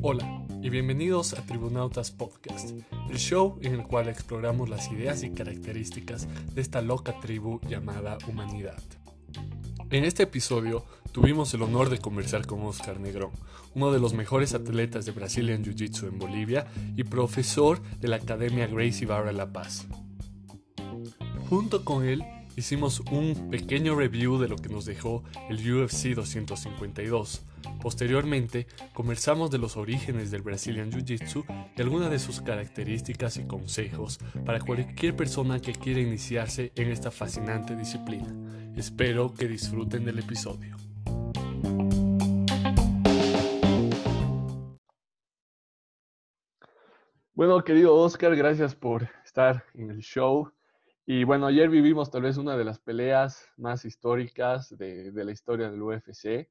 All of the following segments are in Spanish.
Hola y bienvenidos a Tribunautas Podcast, el show en el cual exploramos las ideas y características de esta loca tribu llamada humanidad. En este episodio tuvimos el honor de conversar con Oscar Negrón, uno de los mejores atletas de Brazilian Jiu-Jitsu en Bolivia y profesor de la Academia Gracie Barra La Paz. Junto con él hicimos un pequeño review de lo que nos dejó el UFC 252. Posteriormente, conversamos de los orígenes del Brazilian Jiu-Jitsu y algunas de sus características y consejos para cualquier persona que quiera iniciarse en esta fascinante disciplina. Espero que disfruten del episodio. Bueno, querido Oscar, gracias por estar en el show. Y bueno, ayer vivimos tal vez una de las peleas más históricas de, la historia del UFC,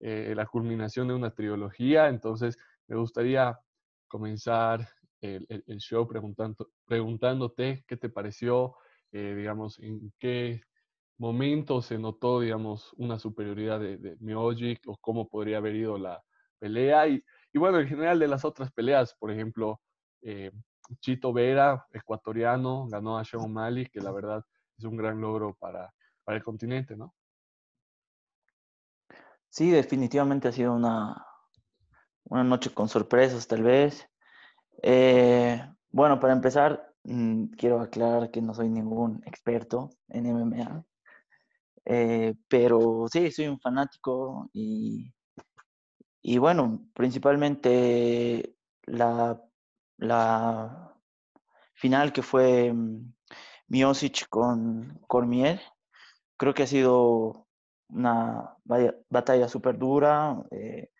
eh, la culminación de una trilogía. Entonces, me gustaría comenzar el, show preguntando, preguntándote qué te pareció, eh, digamos, en qué momento se notó, digamos, una superioridad de, de o cómo podría haber ido la pelea. Y, y bueno, en general de las otras peleas, por ejemplo, eh, Chito Vera, ecuatoriano, ganó a Sean O'Malley, que la verdad es un gran logro para, el continente, ¿no? Sí, definitivamente ha sido una, una noche con sorpresas, tal vez. Eh, bueno, para empezar, mm, quiero aclarar que no soy ningún experto en MMA, eh, pero sí, soy un fanático y, y bueno, principalmente la la final que fue mm, Miosic con Cormier. Creo que ha sido una batalla súper dura, eh,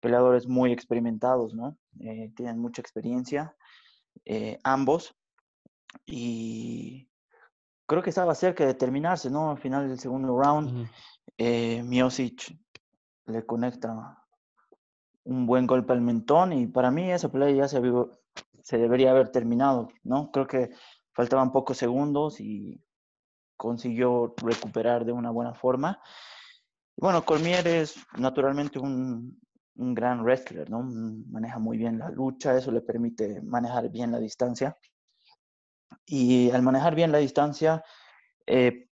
peleadores muy experimentados, ¿no? Eh, tienen mucha experiencia, eh, ambos. Y creo que estaba cerca de terminarse, ¿no? Al final del segundo round, Miosic le conecta un buen golpe al mentón y para mí esa pelea ya se, se debería haber terminado, ¿no? Creo que faltaban pocos segundos y consiguió recuperar de una buena forma. Bueno, Cormier es naturalmente un, un gran wrestler, ¿no? Maneja muy bien la lucha, eso le permite manejar bien la distancia. Y al manejar bien la distancia, eh,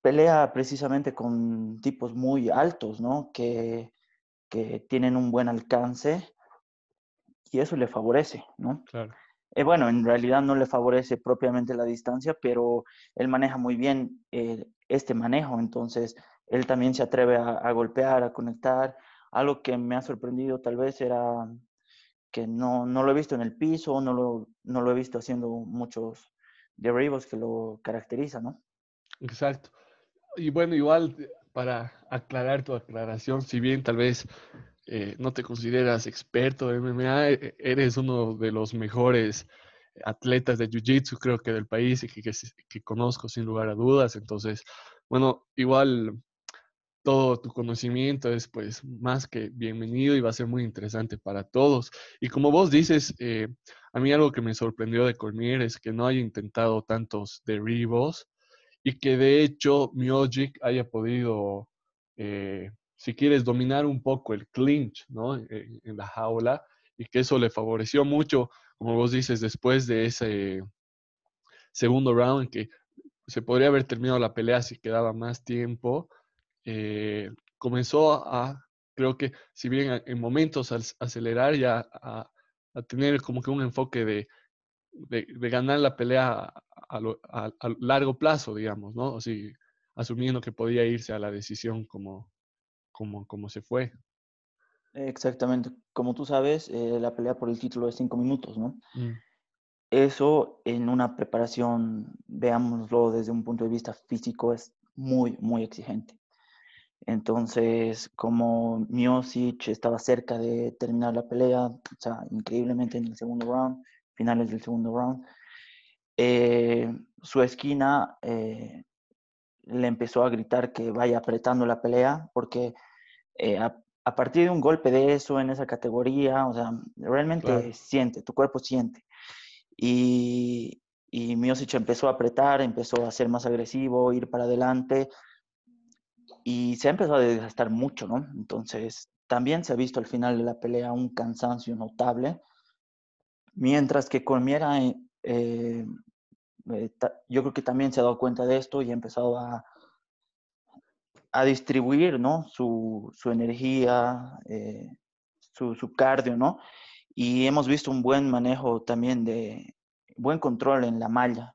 pelea precisamente con tipos muy altos, ¿no? Que que tienen un buen alcance y eso le favorece, ¿no? Claro. Eh, bueno, en realidad no le favorece propiamente la distancia, pero él maneja muy bien eh, este manejo, entonces él también se atreve a, golpear, a conectar. Algo que me ha sorprendido tal vez era que no, no lo he visto en el piso, no lo, no lo he visto haciendo muchos derribos que lo caracterizan, ¿no? Exacto. Y bueno, igual para aclarar tu aclaración, si bien tal vez eh, no te consideras experto de MMA, eres uno de los mejores atletas de Jiu-Jitsu, creo que del país y que, que, conozco sin lugar a dudas. Entonces, bueno, igual todo tu conocimiento es pues más que bienvenido y va a ser muy interesante para todos. Y como vos dices, eh, a mí algo que me sorprendió de Cormier es que no haya intentado tantos derribos y que de hecho Miojic haya podido, eh, si quieres, dominar un poco el clinch ¿no? en, la jaula y que eso le favoreció mucho, como vos dices, después de ese segundo round que se podría haber terminado la pelea si quedaba más tiempo, eh, comenzó a, creo que si bien en momentos al acelerar ya a, a tener como que un enfoque de, de, ganar la pelea a, largo plazo, digamos, ¿no? Asumiendo que podía irse a la decisión como, como, como se fue. Exactamente. Como tú sabes, eh, la pelea por el título es cinco minutos, ¿no? Mm. Eso en una preparación, veámoslo desde un punto de vista físico, es muy, muy exigente. Entonces, como Miosic estaba cerca de terminar la pelea, o sea, increíblemente en el segundo round, finales del segundo round, eh, su esquina eh, le empezó a gritar que vaya apretando la pelea, porque eh, a, partir de un golpe de eso en esa categoría, o sea, realmente siente, tu cuerpo siente. Y, y Miosic empezó a apretar, empezó a ser más agresivo, ir para adelante. y se ha empezado a desgastar mucho, ¿no? Entonces, también se ha visto al final de la pelea un cansancio notable, mientras que Cormiera, eh, eh, yo creo que también se ha dado cuenta de esto y ha empezado a, a distribuir, ¿no? Su, su energía, eh, su, su cardio, ¿no? Y hemos visto un buen manejo también de, buen control en la malla.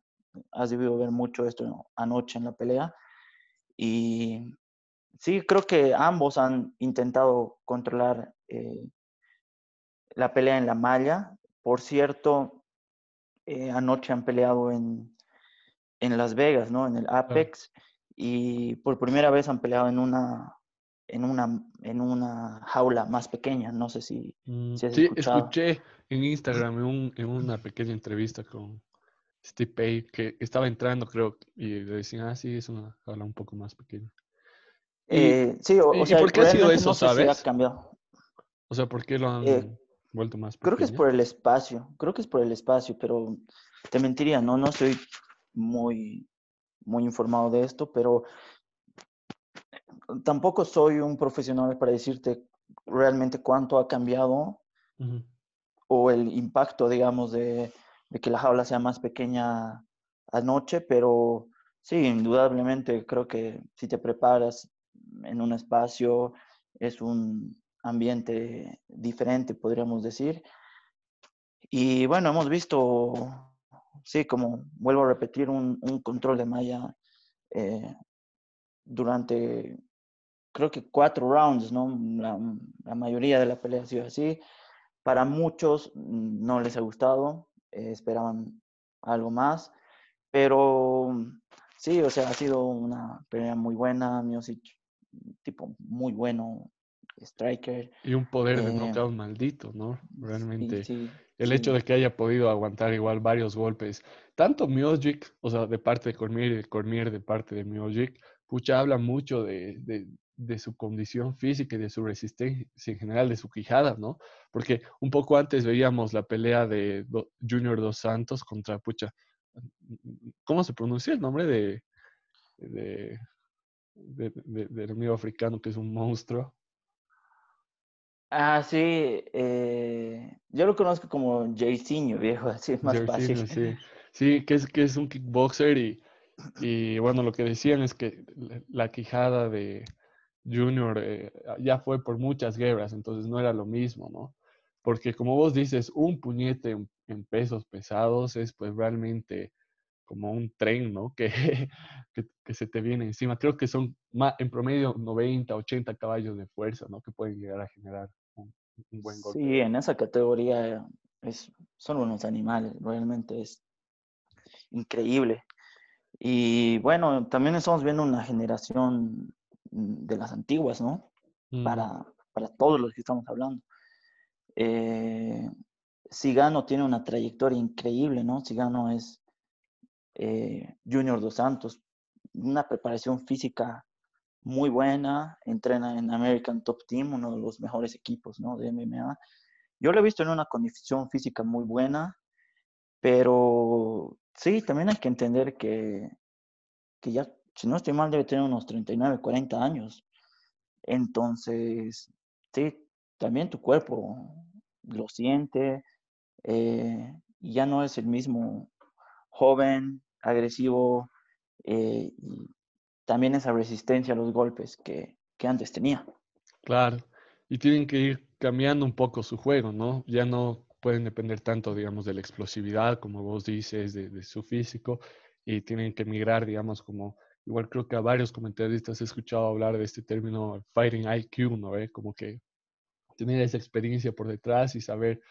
Has debido ver mucho esto anoche en la pelea. Y sí, creo que ambos han intentado controlar eh, la pelea en la malla. Por cierto, eh, anoche han peleado en, en, Las Vegas, ¿no? En el Apex. Y por primera vez han peleado en una, en una, en una jaula más pequeña. No sé si, mm, sí, escuché en Instagram en, en, una pequeña entrevista con Steve Pay que estaba entrando, creo, y le decían, ah, sí, es una jaula un poco más pequeña. Eh, sí, o, sea, por qué ha sido eso, no sabes? Si ha cambiado. O sea, ¿por qué lo han Eh, vuelto más Creo que es por el espacio, creo que es por el espacio, pero te mentiría, no, no estoy muy, muy informado de esto, pero tampoco soy un profesional para decirte realmente cuánto ha cambiado o el impacto, digamos, de, de que la jaula sea más pequeña anoche, pero sí, indudablemente creo que si te preparas en un espacio, es un ambiente diferente, podríamos decir. Y bueno, hemos visto, sí, como vuelvo a repetir, un, un control de malla eh, durante, creo que cuatro rounds, ¿no? La, la, mayoría de la pelea ha sido así. Para muchos mm, no les ha gustado, eh, esperaban algo más, pero sí, o sea, ha sido una pelea muy buena, Miosic, tipo muy bueno, striker. Y un poder de Eh, knockout maldito, ¿no? Realmente. sí, El hecho de que haya podido aguantar igual varios golpes, tanto Miocic, o sea, de parte de Cormier y de Cormier de parte de Miocic, pucha, habla mucho de, de, de su condición física y de su resistencia en general, de su quijada, ¿no? Porque un poco antes veíamos la pelea de Do- Junior Dos Santos contra, pucha, ¿cómo se pronuncia el nombre de, de, de- de- del amigo africano que es un monstruo? Ah, sí, eh, yo lo conozco como Jairzinho, viejo, así es más fácil. Sí. Sí, que es, que es un kickboxer y, y bueno, lo que decían es que la- la quijada de Junior eh, ya fue por muchas guerras, entonces no era lo mismo, ¿no? Porque como vos dices, un puñete en, en pesos pesados es pues realmente como un tren, ¿no? Que, que, que se te viene encima. Creo que son ma- en promedio 90, 80 caballos de fuerza, ¿no? Que pueden llegar a generar un, un buen golpe. Sí, en esa categoría es, son unos animales, realmente es increíble. Y bueno, también estamos viendo una generación mm, de las antiguas, ¿no? Mm, Para, para todos los que estamos hablando. Eh, Cigano tiene una trayectoria increíble, ¿no? Cigano es eh, Junior Dos Santos, una preparación física muy buena, entrena en American Top Team, uno de los mejores equipos, ¿no? De MMA. Yo lo he visto en una condición física muy buena, pero sí, también hay que entender que, que ya, si no estoy mal, debe tener unos 39, 40 años. Entonces, sí, también tu cuerpo lo siente, eh, ya no es el mismo joven, agresivo, eh, y también esa resistencia a los golpes que, que antes tenía. Claro, y tienen que ir cambiando un poco su juego, ¿no? Ya no pueden depender tanto, digamos, de la explosividad, como vos dices, de, de su físico, y tienen que migrar, digamos, como, igual creo que a varios comentaristas he escuchado hablar de este término Fighting IQ, ¿no? ¿Eh? Como que tener esa experiencia por detrás y saber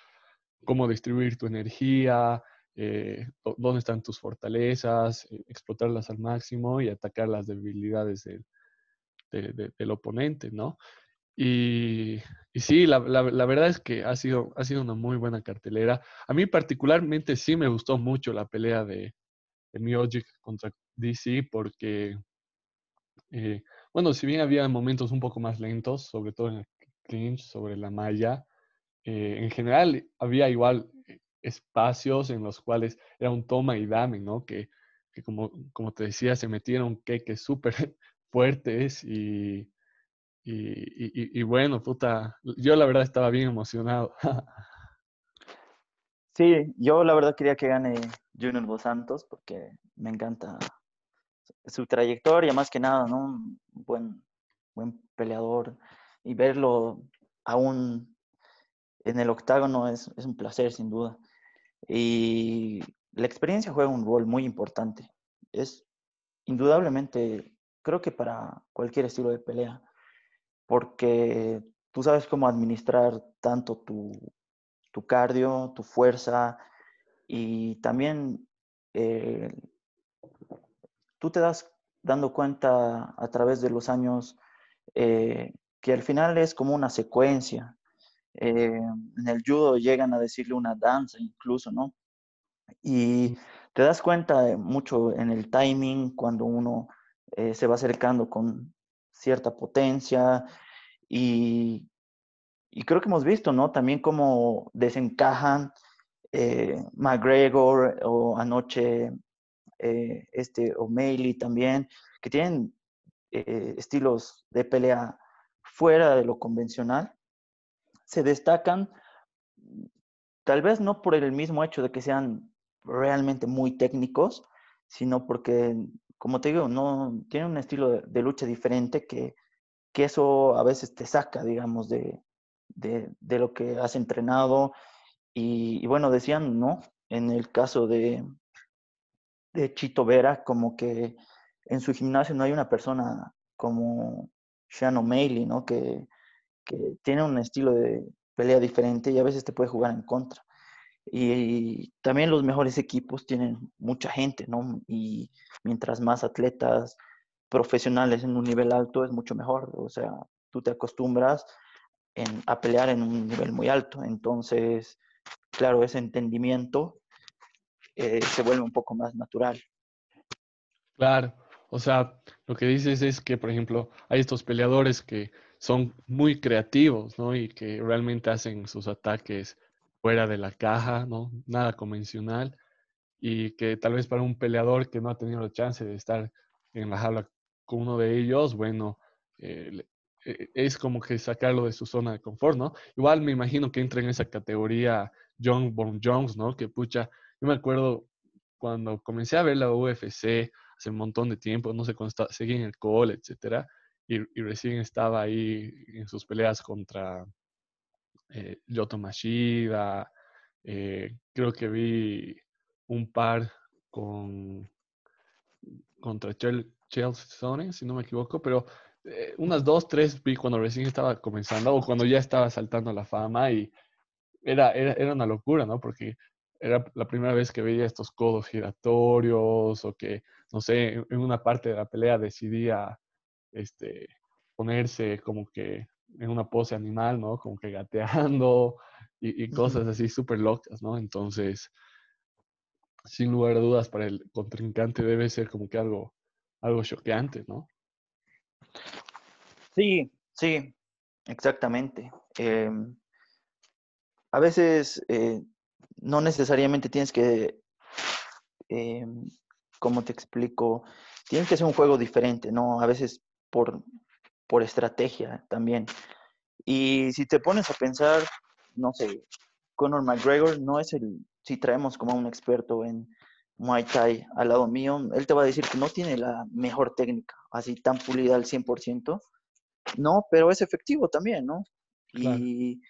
cómo distribuir tu energía, eh, dó- dónde están tus fortalezas, eh, explotarlas al máximo y atacar las debilidades del, de- de- del oponente, ¿no? Y, sí, la, verdad es que ha sido, ha sido una muy buena cartelera. A mí particularmente sí me gustó mucho la pelea de, de Miocic contra DC porque, eh, bueno, si bien había momentos un poco más lentos, sobre todo en el clinch, sobre la malla, eh, en general había igual espacios en los cuales era un toma y dame, ¿no? Que, que como, como te decía, se metieron queques súper fuertes y, y, bueno, puta, yo la verdad estaba bien emocionado. Sí, yo la verdad quería que gane Junior Dos Santos porque me encanta su trayectoria, más que nada, ¿no? Un buen, buen peleador y verlo aún en el octágono es un placer, sin duda. Y la experiencia juega un rol muy importante. Es indudablemente, creo que para cualquier estilo de pelea, porque tú sabes cómo administrar tanto tu, tu cardio, tu fuerza y también eh, tú te das dando cuenta a través de los años eh, que al final es como una secuencia. Eh, en el judo llegan a decirle una danza incluso, ¿no? Y te das cuenta mucho en el timing cuando uno se va acercando con cierta potencia y, y creo que hemos visto, ¿no? También cómo desencajan eh, McGregor o anoche eh, este O'Malley también, que tienen eh, estilos de pelea fuera de lo convencional, se destacan tal vez no por el mismo hecho de que sean realmente muy técnicos, sino porque, como te digo, no tienen un estilo de lucha diferente que que eso a veces te saca, digamos, de, lo que has entrenado. Y, bueno, decían, ¿no? En el caso de, de Chito Vera, como que en su gimnasio no hay una persona como Sean O'Malley, ¿no? Que, que tiene un estilo de pelea diferente y a veces te puede jugar en contra. Y, también los mejores equipos tienen mucha gente, ¿no? Y mientras más atletas, profesionales en un nivel alto es mucho mejor. O sea, tú te acostumbras a pelear en un nivel muy alto. Entonces, claro, ese entendimiento eh, se vuelve un poco más natural. Claro, o sea, lo que dices es que, por ejemplo, hay estos peleadores que son muy creativos, ¿no? Y que realmente hacen sus ataques fuera de la caja, ¿no? Nada convencional. Y que tal vez para un peleador que no ha tenido la chance de estar en la jaula con uno de ellos, bueno, eh, eh, es como que sacarlo de su zona de confort, ¿no? Igual me imagino que entra en esa categoría John Bon Jones, ¿no? Que pucha, yo me acuerdo cuando comencé a ver la UFC hace un montón de tiempo, no sé, cuando estaba, seguía en el cole, etcétera, y, recién estaba ahí en sus peleas contra eh, Mashida, eh, creo que vi un par con contra Chel Chelsea, si no me equivoco, pero eh, unas dos, tres vi cuando recién estaba comenzando o cuando ya estaba saltando la fama y era, era, era una locura, ¿no? Porque era la primera vez que veía estos codos giratorios o que, no sé, en una parte de la pelea decidía este, ponerse como que en una pose animal, ¿no? Como que gateando y, y cosas así súper locas, ¿no? Entonces, sin lugar a dudas, para el contrincante debe ser como que algo algo choqueante, ¿no? Sí, sí, exactamente. Em, a veces eh, no necesariamente tienes que, em, como te explico, tienes que ser un juego diferente, ¿no? A veces por, por estrategia también. Y si te pones a pensar, no sé, Conor McGregor no es el, si traemos como un experto en, Muay Thai al lado mío, él te va a decir que no tiene la mejor técnica, así tan pulida al 100%. No, pero es efectivo también, ¿no? Y,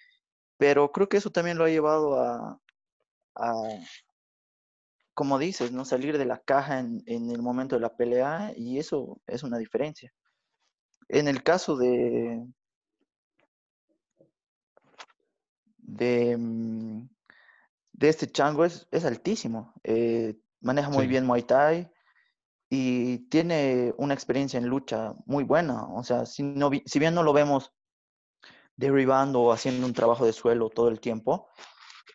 pero creo que eso también lo ha llevado a, como dices, ¿no? Salir de la caja en, el momento de la pelea y eso es una diferencia. En el caso de, de, mm, de este chango es, es altísimo. Eh, maneja muy bien Muay Thai y tiene una experiencia en lucha muy buena. O sea, si, no, si bien no lo vemos derribando o haciendo un trabajo de suelo todo el tiempo,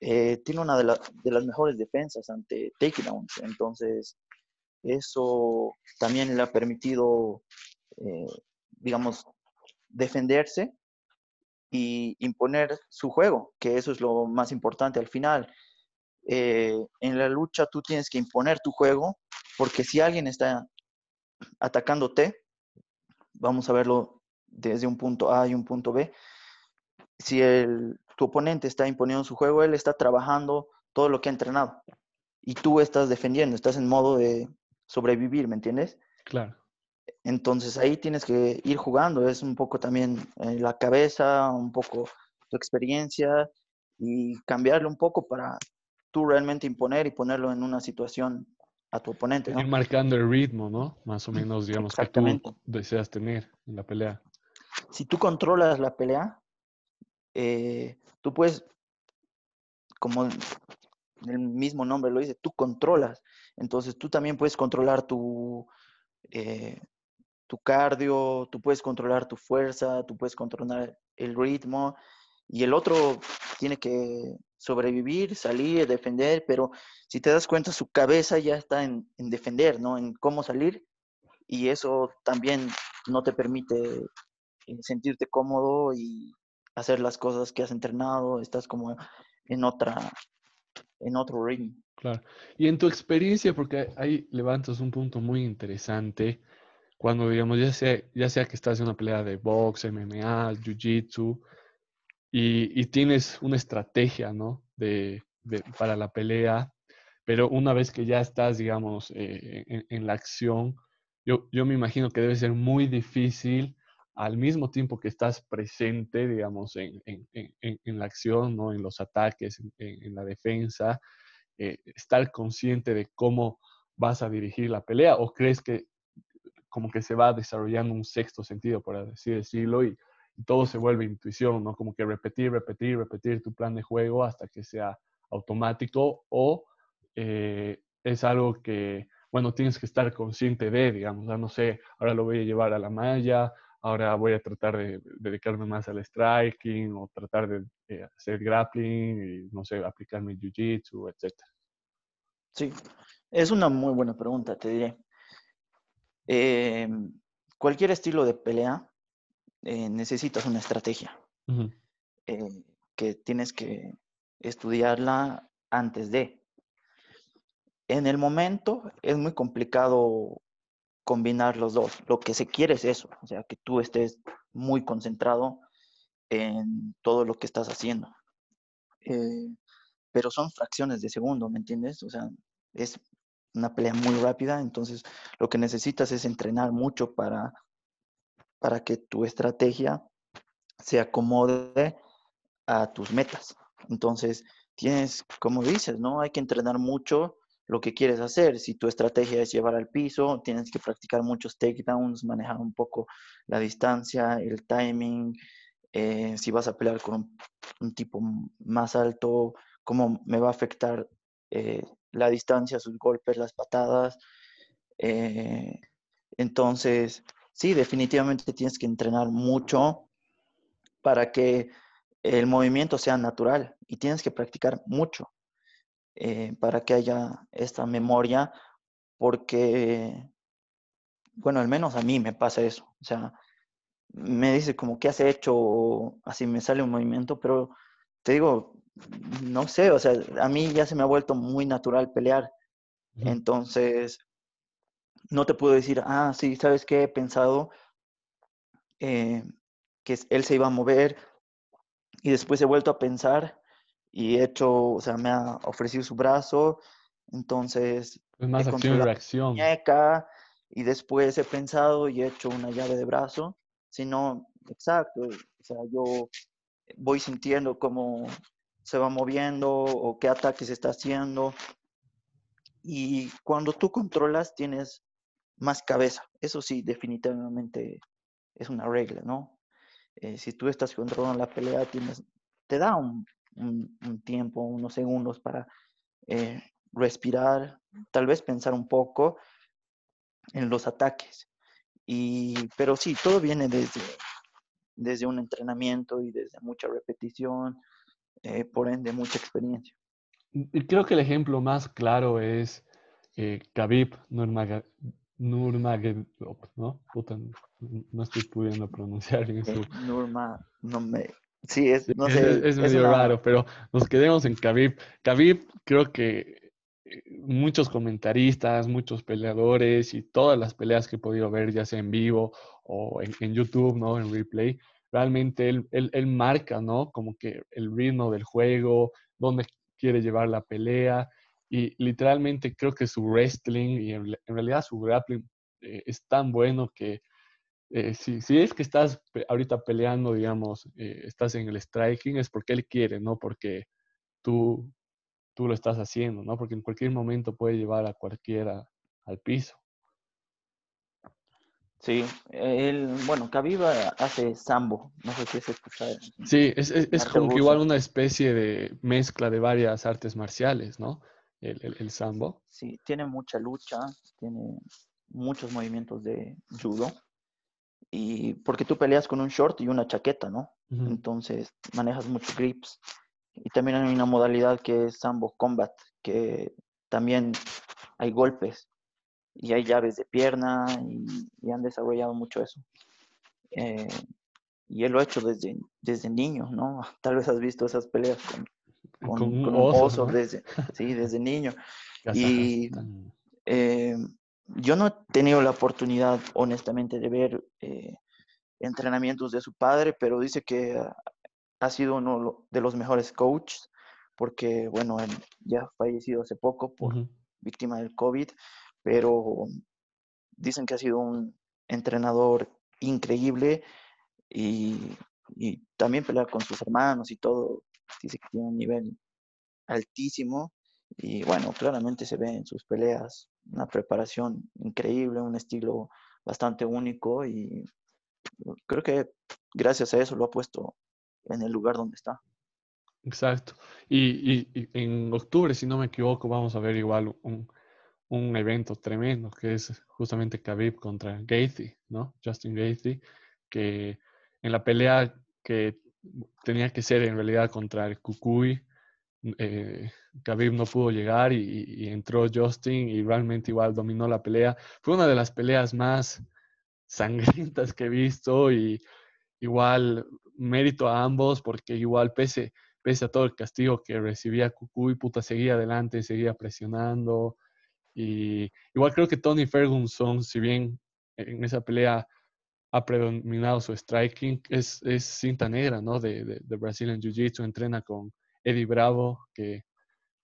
eh, tiene una de, de, las mejores defensas ante takedowns. Entonces, eso también le ha permitido, eh, digamos, defenderse y imponer su juego, que eso es lo más importante al final. Eh, en la lucha tú tienes que imponer tu juego, porque si alguien está atacándote, vamos a verlo desde un punto A y un punto B. Si el, tu oponente está imponiendo su juego, él está trabajando todo lo que ha entrenado y tú estás defendiendo, estás en modo de sobrevivir, ¿me entiendes? Claro. Entonces ahí tienes que ir jugando, es un poco también eh, la cabeza, un poco tu experiencia y cambiarlo un poco para tú realmente imponer y ponerlo en una situación a tu oponente. ¿no? Ir marcando el ritmo, ¿no? Más o menos, digamos, que tú deseas tener en la pelea. Si tú controlas la pelea, eh, tú puedes, como el mismo nombre lo dice, tú controlas. Entonces tú también puedes controlar tu, eh, tu cardio, tú puedes controlar tu fuerza, tú puedes controlar el ritmo y el otro tiene que sobrevivir, salir, defender, pero si te das cuenta, su cabeza ya está en, defender, ¿no? En cómo salir y eso también no te permite eh, sentirte cómodo y hacer las cosas que has entrenado, estás como en otra, en otro ritmo. Claro. Y en tu experiencia, porque ahí levantas un punto muy interesante, cuando digamos, ya sea, ya sea que estás en una pelea de box, MMA, jiu-jitsu, y, tienes una estrategia, ¿no? De, para la pelea, pero una vez que ya estás, digamos, eh, en, la acción, yo, yo me imagino que debe ser muy difícil al mismo tiempo que estás presente, digamos, en, en, en la acción, ¿no? En los ataques, en, la defensa, eh, estar consciente de cómo vas a dirigir la pelea o crees que como que se va desarrollando un sexto sentido, por así decirlo, y, todo se vuelve intuición, ¿no? Como que repetir, repetir, repetir tu plan de juego hasta que sea automático o eh, es algo que, bueno, tienes que estar consciente de, digamos, no sé, ahora lo voy a llevar a la malla, ahora voy a tratar de, dedicarme más al striking o tratar de, de hacer grappling y, no sé, aplicarme jiu-jitsu, etc. Sí, es una muy buena pregunta, te diré. Eh, cualquier estilo de pelea eh, necesitas una estrategia eh, que tienes que estudiarla antes de. En el momento es muy complicado combinar los dos. Lo que se quiere es eso, o sea, que tú estés muy concentrado en todo lo que estás haciendo. pero son fracciones de segundo, ¿me entiendes? O sea, es una pelea muy rápida, entonces lo que necesitas es entrenar mucho para, para que tu estrategia se acomode a tus metas. Entonces, tienes, como dices, ¿no? Hay que entrenar mucho lo que quieres hacer. Si tu estrategia es llevar al piso, tienes que practicar muchos takedowns, manejar un poco la distancia, el timing. Eh, si vas a pelear con un, tipo más alto, cómo me va a afectar eh, la distancia, sus golpes, las patadas. Eh, entonces, sí, definitivamente tienes que entrenar mucho para que el movimiento sea natural y tienes que practicar mucho eh, para que haya esta memoria, porque, bueno, al menos a mí me pasa eso. O sea, me dice como, ¿qué has hecho? así me sale un movimiento, pero te digo, no sé, o sea, a mí ya se me ha vuelto muy natural pelear. Entonces, no te puedo decir, ah, sí, ¿sabes qué? He pensado eh, que él se iba a mover y después he vuelto a pensar y he hecho, o sea, me ha ofrecido su brazo, entonces... Es más acción y reacción. y después he pensado y he hecho una llave de brazo, sino, exacto, o sea, yo voy sintiendo cómo se va moviendo o qué ataques está haciendo. Y cuando tú controlas, tienes más cabeza. Eso sí, definitivamente es una regla, ¿no? Eh, si tú estás controlando la pelea, tienes, te da un, tiempo, unos segundos para eh, respirar, tal vez pensar un poco en los ataques. Y, pero sí, todo viene desde, desde un entrenamiento y desde mucha repetición, eh, por ende mucha experiencia. Y creo que el ejemplo más claro es eh, Khabib Nurmagomedov, ¿no? no estoy pudiendo pronunciar bien su... Nurma, no me... Sí, es, no sé, es, medio raro, pero nos quedemos en Khabib. Khabib creo que muchos comentaristas, muchos peleadores y todas las peleas que he podido ver, ya sea en vivo o en, YouTube, ¿no? En replay, realmente él, él, marca, ¿no? Como que el ritmo del juego, dónde quiere llevar la pelea y literalmente creo que su wrestling y en, realidad su grappling eh, es tan bueno que eh, si, si, es que estás ahorita peleando, digamos, eh, estás en el striking, es porque él quiere, no porque tú, tú lo estás haciendo, ¿no? Porque en cualquier momento puede llevar a cualquiera al piso. Sí, él, bueno, Kaviva hace sambo, no sé si es escuchado. Sí, es, es, como que igual una especie de mezcla de varias artes marciales, ¿no? El, el, el, sambo. Sí, tiene mucha lucha, tiene muchos movimientos de judo, y porque tú peleas con un short y una chaqueta, ¿no? Entonces manejas muchos grips. Y también hay una modalidad que es Sambo Combat, que también hay golpes y hay llaves de pierna y, han desarrollado mucho eso. Eh, y él lo ha hecho desde, desde niño, ¿no? Tal vez has visto esas peleas con, con, un oso, desde, sí, desde niño. y eh, yo no he tenido la oportunidad, honestamente, de ver eh, entrenamientos de su padre, pero dice que ha sido uno de los mejores coaches, porque, bueno, él ya ha fallecido hace poco por víctima del COVID, pero dicen que ha sido un entrenador increíble y, y también pelea con sus hermanos y todo. Dice que tiene un nivel altísimo y bueno, claramente se ve en sus peleas una preparación increíble, un estilo bastante único y creo que gracias a eso lo ha puesto en el lugar donde está. Exacto. Y, en octubre, si no me equivoco, vamos a ver igual un, evento tremendo que es justamente Khabib contra Gaethje, ¿no? Justin Gaethje, que en la pelea que tenía que ser en realidad contra el Kukui, eh, no pudo llegar y, entró Justin y realmente igual dominó la pelea. Fue una de las peleas más sangrientas que he visto y igual mérito a ambos porque igual pese, pese a todo el castigo que recibía Cucuy, puta, seguía adelante, seguía presionando. Y igual creo que Tony Ferguson, si bien en esa pelea ha predominado su striking, es, es cinta negra, ¿no? De, de, de Brazilian Jiu-Jitsu, entrena con Eddie Bravo, que,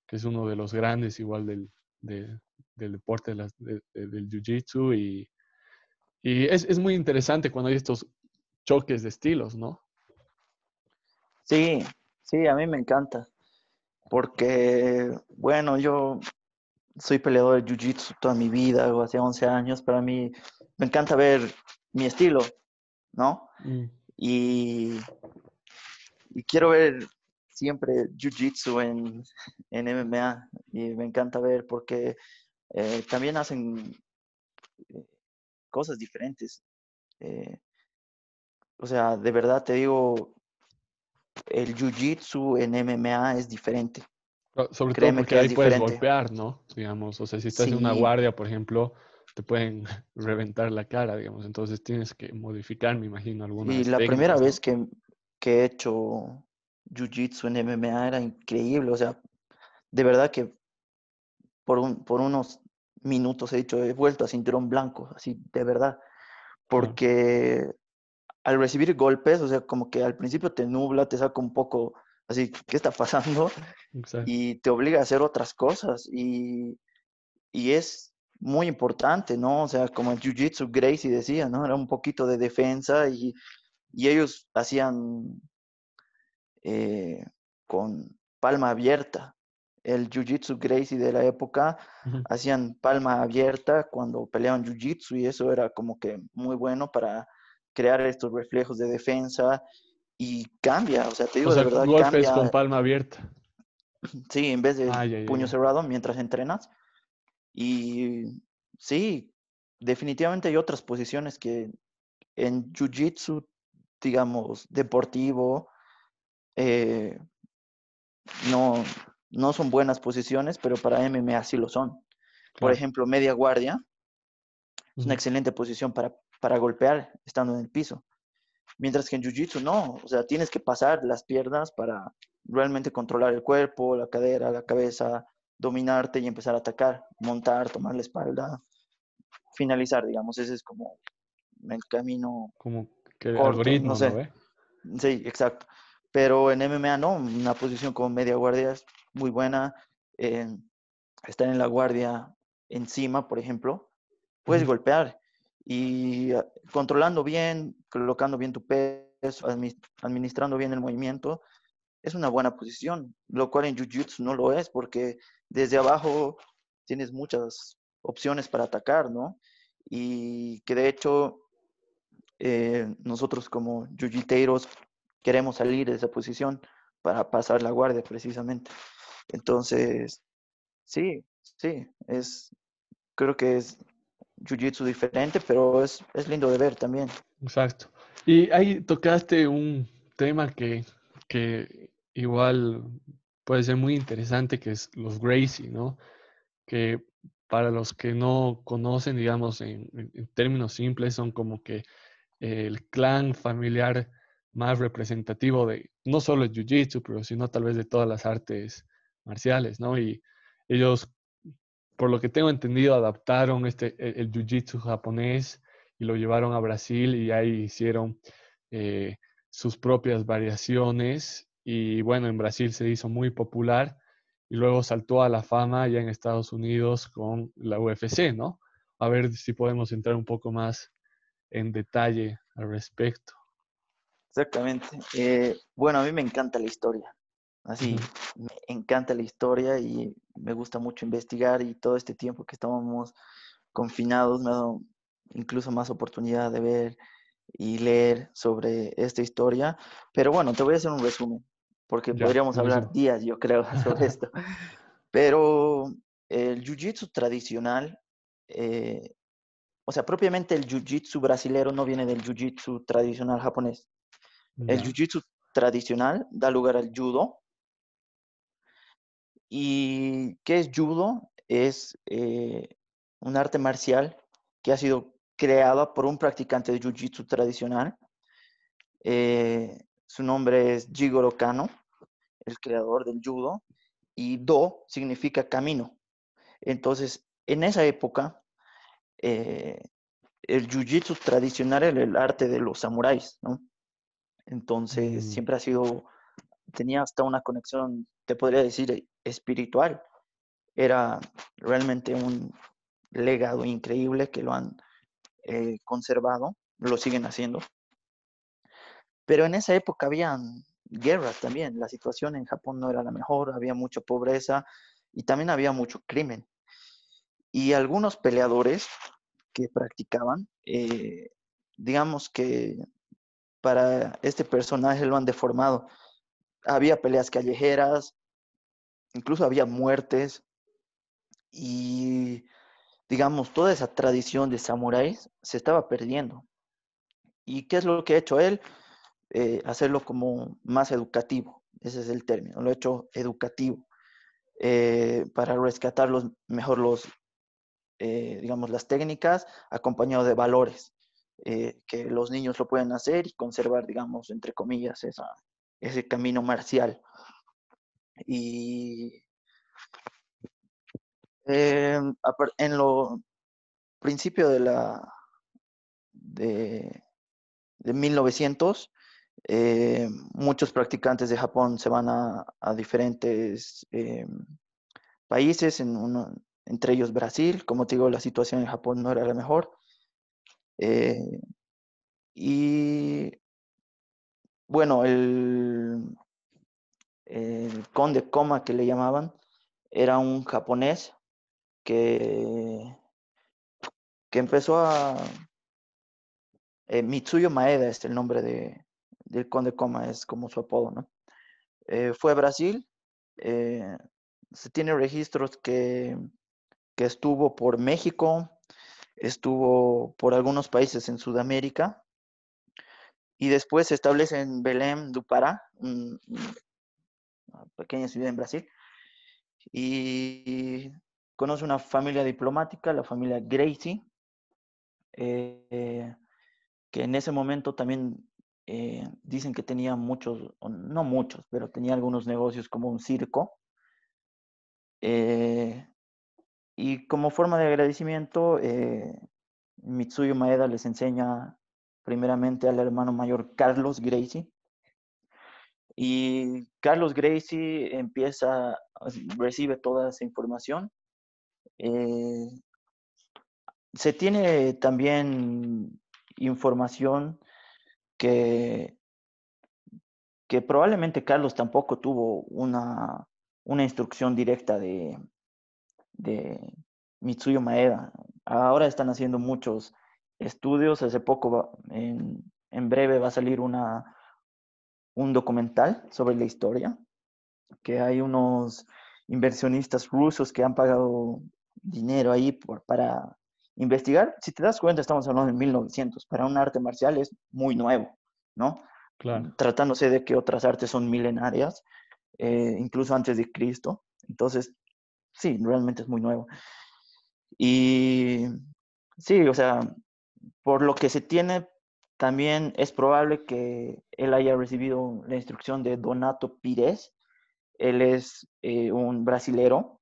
es uno de los grandes igual del, del deporte del Jiu-Jitsu y, y es, es, muy interesante cuando hay estos choques de estilos, ¿no? Sí, sí, a mí me encanta, porque, bueno, yo soy peleador de Jiu-Jitsu toda mi vida, o hace 11 años, para mí me encanta ver mi estilo, ¿no? Mm. Y, y quiero ver siempre jiu-jitsu en, en, MMA y me encanta ver porque eh, también hacen eh, cosas diferentes. Eh, o sea, de verdad te digo, el jiu-jitsu en MMA es diferente. Sobre todo porque ahí puedes golpear, ¿no? Digamos, o sea, si estás en una guardia, por ejemplo, te pueden reventar la cara, digamos. Entonces tienes que modificar, me imagino, algunas. Y la primera vez que, que he hecho Jiu-Jitsu en MMA era increíble, o sea, de verdad que por, un, por unos minutos he dicho, he vuelto a cinturón blanco, así, de verdad, porque al recibir golpes, o sea, como que al principio te nubla, te saca un poco, así, ¿qué está pasando? Y te obliga a hacer otras cosas y, y es muy importante, ¿no? O sea, como el Jiu-Jitsu, Gracie decía, ¿no? Era un poquito de defensa y, y ellos hacían eh, con palma abierta. El Jiu-Jitsu Gracie de la época hacían palma abierta cuando peleaban Jiu-Jitsu y eso era como que muy bueno para crear estos reflejos de defensa y cambia, o sea, te digo de verdad golpes con palma abierta. Sí, en vez de puño cerrado mientras entrenas. Y sí, definitivamente hay otras posiciones que en Jiu-Jitsu, digamos, deportivo, eh, no, no son buenas posiciones, pero para MMA sí lo son. Por ejemplo, media guardia es una excelente posición para, para golpear estando en el piso. Mientras que en Jiu-Jitsu no, o sea, tienes que pasar las piernas para realmente controlar el cuerpo, la cadera, la cabeza, dominarte y empezar a atacar, montar, tomar la espalda, finalizar, digamos, ese es como el camino. Como que el algoritmo, no sé. Sí, exacto. Pero en MMA no, una posición como media guardia es muy buena. Eh, estar en la guardia encima, por ejemplo, puedes golpear y ah, controlando bien, colocando bien tu peso, administrando bien el movimiento, es una buena posición, lo cual en Jiu-Jitsu no lo es porque desde abajo tienes muchas opciones para atacar, ¿no? Y que de hecho eh, nosotros como jiu queremos salir de esa posición para pasar la guardia precisamente. Entonces, sí, sí, es, creo que es jiu-jitsu diferente, pero es, es lindo de ver también. Exacto. Y ahí tocaste un tema que, que igual puede ser muy interesante, que es los Gracie, ¿no? Que para los que no conocen, digamos, en, términos simples, son como que el clan familiar más representativo de no solo el Jiu-Jitsu, pero sino tal vez de todas las artes marciales, ¿no? Y ellos, por lo que tengo entendido, adaptaron este, e, el, Jiu-Jitsu japonés y lo llevaron a Brasil y ahí hicieron eh, sus propias variaciones y bueno, en Brasil se hizo muy popular y luego saltó a la fama ya en Estados Unidos con la UFC, ¿no? A ver si podemos entrar un poco más en detalle al respecto. Exactamente. Eh, bueno, a mí me encanta la historia. Así, me encanta la historia y me gusta mucho investigar y todo este tiempo que estábamos confinados me ha dado incluso más oportunidad de ver y leer sobre esta historia. Pero bueno, te voy a hacer un resumen porque podríamos hablar días, yo creo, sobre esto. Pero el jiu-jitsu tradicional, eh, o sea, propiamente el jiu-jitsu brasilero no viene del jiu-jitsu tradicional japonés. El jiu-jitsu tradicional da lugar al judo. ¿Y qué es judo? Es eh, un arte marcial que ha sido creada por un practicante de jiu-jitsu tradicional. Eh, su nombre es Jigoro Kano, el creador del judo, y do significa camino. Entonces, en esa época, eh, el jiu-jitsu tradicional era el arte de los samuráis, ¿no? Entonces, mm. siempre ha sido, tenía hasta una conexión, te podría decir, espiritual. Era realmente un legado increíble que lo han eh, conservado, lo siguen haciendo. Pero en esa época habían guerras también. La situación en Japón no era la mejor, había mucha pobreza y también había mucho crimen. Y algunos peleadores que practicaban, eh, digamos que para este personaje lo han deformado. Había peleas callejeras, incluso había muertes y digamos, toda esa tradición de samuráis se estaba perdiendo. ¿Y qué es lo que ha hecho él? Eh, hacerlo como más educativo, ese es el término, lo he hecho educativo, eh, para rescatar los, mejor los, eh, digamos, las técnicas acompañado de valores, que los niños lo pueden hacer y conservar, digamos, entre comillas, esa, ese camino marcial. Y en lo principio de la de, de 1900 eh, muchos practicantes de Japón se van a, diferentes eh, países, en uno, entre ellos Brasil. Como te digo, la situación en Japón no era la mejor. Eh, y bueno, el, el conde Koma que le llamaban era un japonés que, que empezó a... Mitsuyo Maeda es el nombre de, del Conde Coma, es como su apodo, ¿no? Eh, fue a Brasil, eh, se tiene registros que, que estuvo por México, estuvo por algunos países en Sudamérica y después se establece en Belém do Pará, pequeña ciudad en Brasil, y conoce una familia diplomática, la familia Gracie, eh, que en ese momento también eh, dicen que tenía muchos, no muchos, pero tenía algunos negocios como un circo. Eh, y como forma de agradecimiento, Mitsuyo Maeda les enseña primeramente al hermano mayor Carlos Gracie. Y Carlos Gracie empieza, recibe toda esa información. Eh, se tiene también información que, que probablemente Carlos tampoco tuvo una, una instrucción directa de, de Mitsuyo Maeda. Ahora están haciendo muchos estudios, hace poco, en, en breve va a salir una, un documental sobre la historia, que hay unos inversionistas rusos que han pagado dinero ahí por, para investigar. Si te das cuenta, estamos hablando de 1900. Para un arte marcial es muy nuevo, ¿no? Claro. Tratándose de que otras artes son milenarias, eh, incluso antes de Cristo. Entonces, sí, realmente es muy nuevo. Y sí, o sea, por lo que se tiene, también es probable que él haya recibido la instrucción de Donato Pires. Él es eh, un brasilero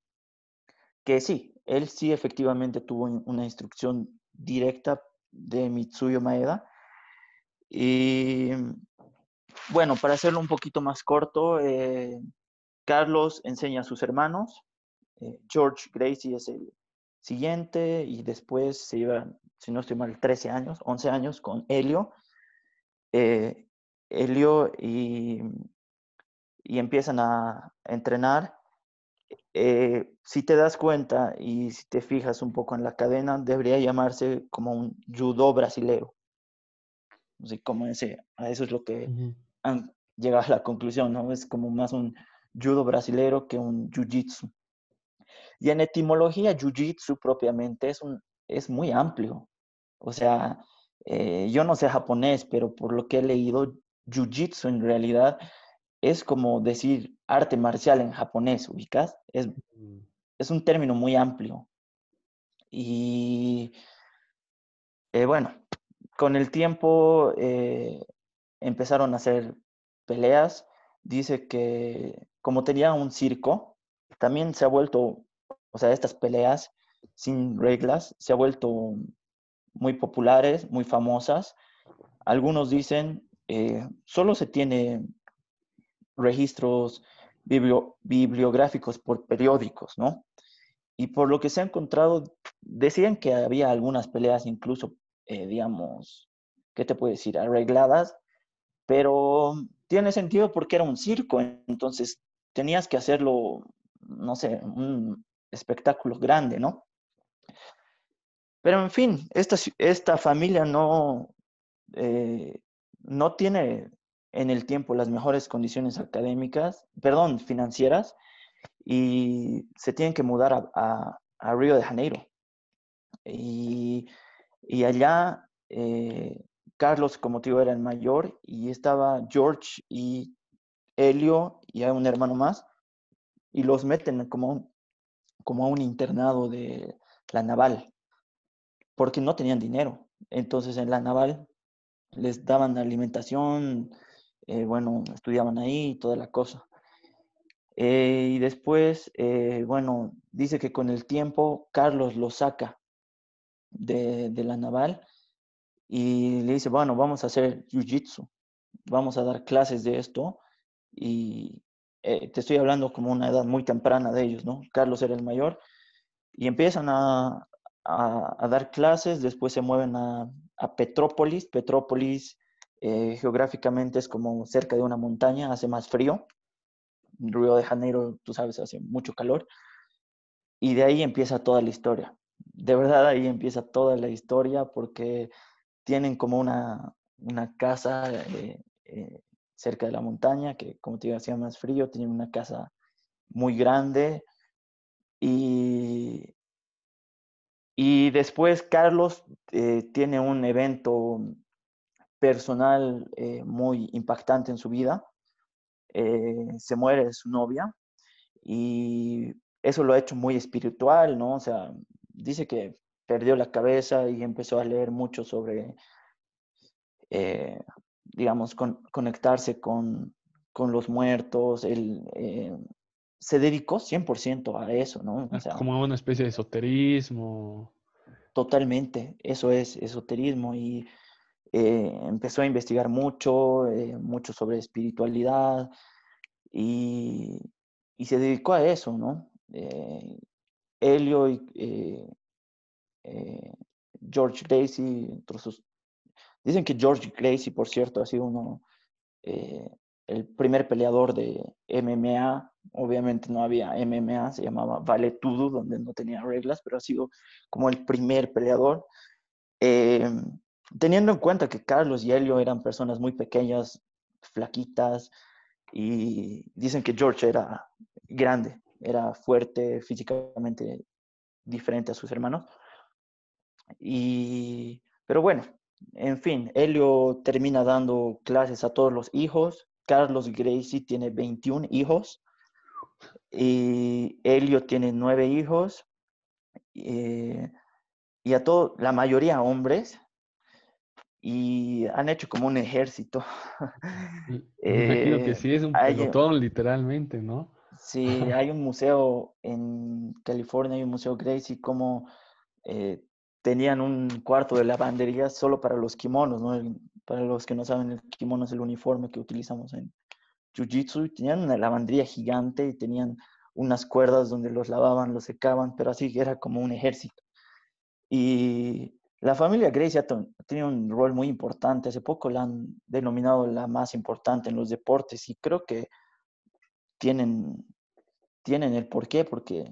que sí, él sí efectivamente tuvo una instrucción directa de Mitsuyo Maeda. Y bueno, para hacerlo un poquito más corto, eh, Carlos enseña a sus hermanos. Eh, George Gracie es el siguiente y después se lleva, si no estoy mal, 13 años, 11 años con Helio. Eh, Helio y, y empiezan a entrenar eh, si te das cuenta y si te fijas un poco en la cadena, debería llamarse como un judo brasilero. Así como ese, a eso es lo que han llegado a la conclusión, ¿no? Es como más un judo brasilero que un jiu-jitsu. Y en etimología, jiu-jitsu propiamente es, un, es muy amplio. O sea, eh, yo no sé japonés, pero por lo que he leído, jiu-jitsu en realidad es como decir arte marcial en japonés, ubicas. Es, es un término muy amplio. Y eh, bueno, con el tiempo eh, empezaron a hacer peleas. Dice que como tenía un circo, también se ha vuelto, o sea, estas peleas sin reglas, se ha vuelto muy populares, muy famosas. Algunos dicen, eh, solo se tiene registros bibliográficos por periódicos, ¿no? Y por lo que se ha encontrado, decían que había algunas peleas incluso, eh, digamos, ¿qué te puedo decir? Arregladas, pero tiene sentido porque era un circo, entonces tenías que hacerlo, no sé, un espectáculo grande, ¿no? Pero en fin, esta, esta familia no, eh, no tiene en el tiempo las mejores condiciones académicas, perdón, financieras, y se tienen que mudar a, Río de Janeiro. Y, allá, eh, Carlos, como digo, era el mayor, y estaba George y Helio, y hay un hermano más, y los meten como, como a un internado de la naval, porque no tenían dinero. Entonces en la naval les daban alimentación, eh, bueno, estudiaban ahí y toda la cosa. Eh, y después, eh, bueno, dice que con el tiempo Carlos lo saca de, la naval y le dice, bueno, vamos a hacer jiu-jitsu, vamos a dar clases de esto y te estoy hablando como una edad muy temprana de ellos, ¿no? Carlos era el mayor y empiezan a, dar clases, después se mueven a, a Petrópolis, Petrópolis eh, geográficamente es como cerca de una montaña, hace más frío. Río de Janeiro, tú sabes, hace mucho calor. Y de ahí empieza toda la historia. De verdad, ahí empieza toda la historia porque tienen como una, una casa eh, eh, cerca de la montaña, que como te digo, hacía más frío, tienen una casa muy grande. Y, y después Carlos tiene un evento personal eh, muy impactante en su vida. Eh, se muere su novia y eso lo ha hecho muy espiritual, ¿no? O sea, dice que perdió la cabeza y empezó a leer mucho sobre, eh, digamos, conectarse con, con, los muertos, el, se dedicó 100% a eso, ¿no? O sea, como una especie de esoterismo. Totalmente, eso es esoterismo y eh, empezó a investigar mucho, eh, mucho sobre espiritualidad y, y, se dedicó a eso, ¿no? Eh, Helio y George Gracie, dicen que George Gracie, por cierto, ha sido uno, el primer peleador de MMA. Obviamente no había MMA, se llamaba Vale Tudo, donde no tenía reglas, pero ha sido como el primer peleador. Teniendo en cuenta que Carlos y Helio eran personas muy pequeñas, flaquitas, y dicen que George era grande, era fuerte, físicamente diferente a sus hermanos. Y, pero bueno, en fin, Helio termina dando clases a todos los hijos. Carlos Gracie tiene 21 hijos y Helio tiene 9 hijos. Eh, y a todos, la mayoría hombres, y han hecho como un ejército. Me imagino que sí, es un pelotón literalmente, ¿no? Sí, hay un museo en California, hay un museo Gracie, como eh, tenían un cuarto de lavandería solo para los kimonos, ¿no? para los que no saben, el kimono es el uniforme que utilizamos en Jiu-Jitsu, tenían una lavandería gigante y tenían unas cuerdas donde los lavaban, los secaban, pero así era como un ejército. Y la familia Gracie ha tenido un rol muy importante. Hace poco la han denominado la más importante en los deportes y creo que tienen, tienen el porqué, porque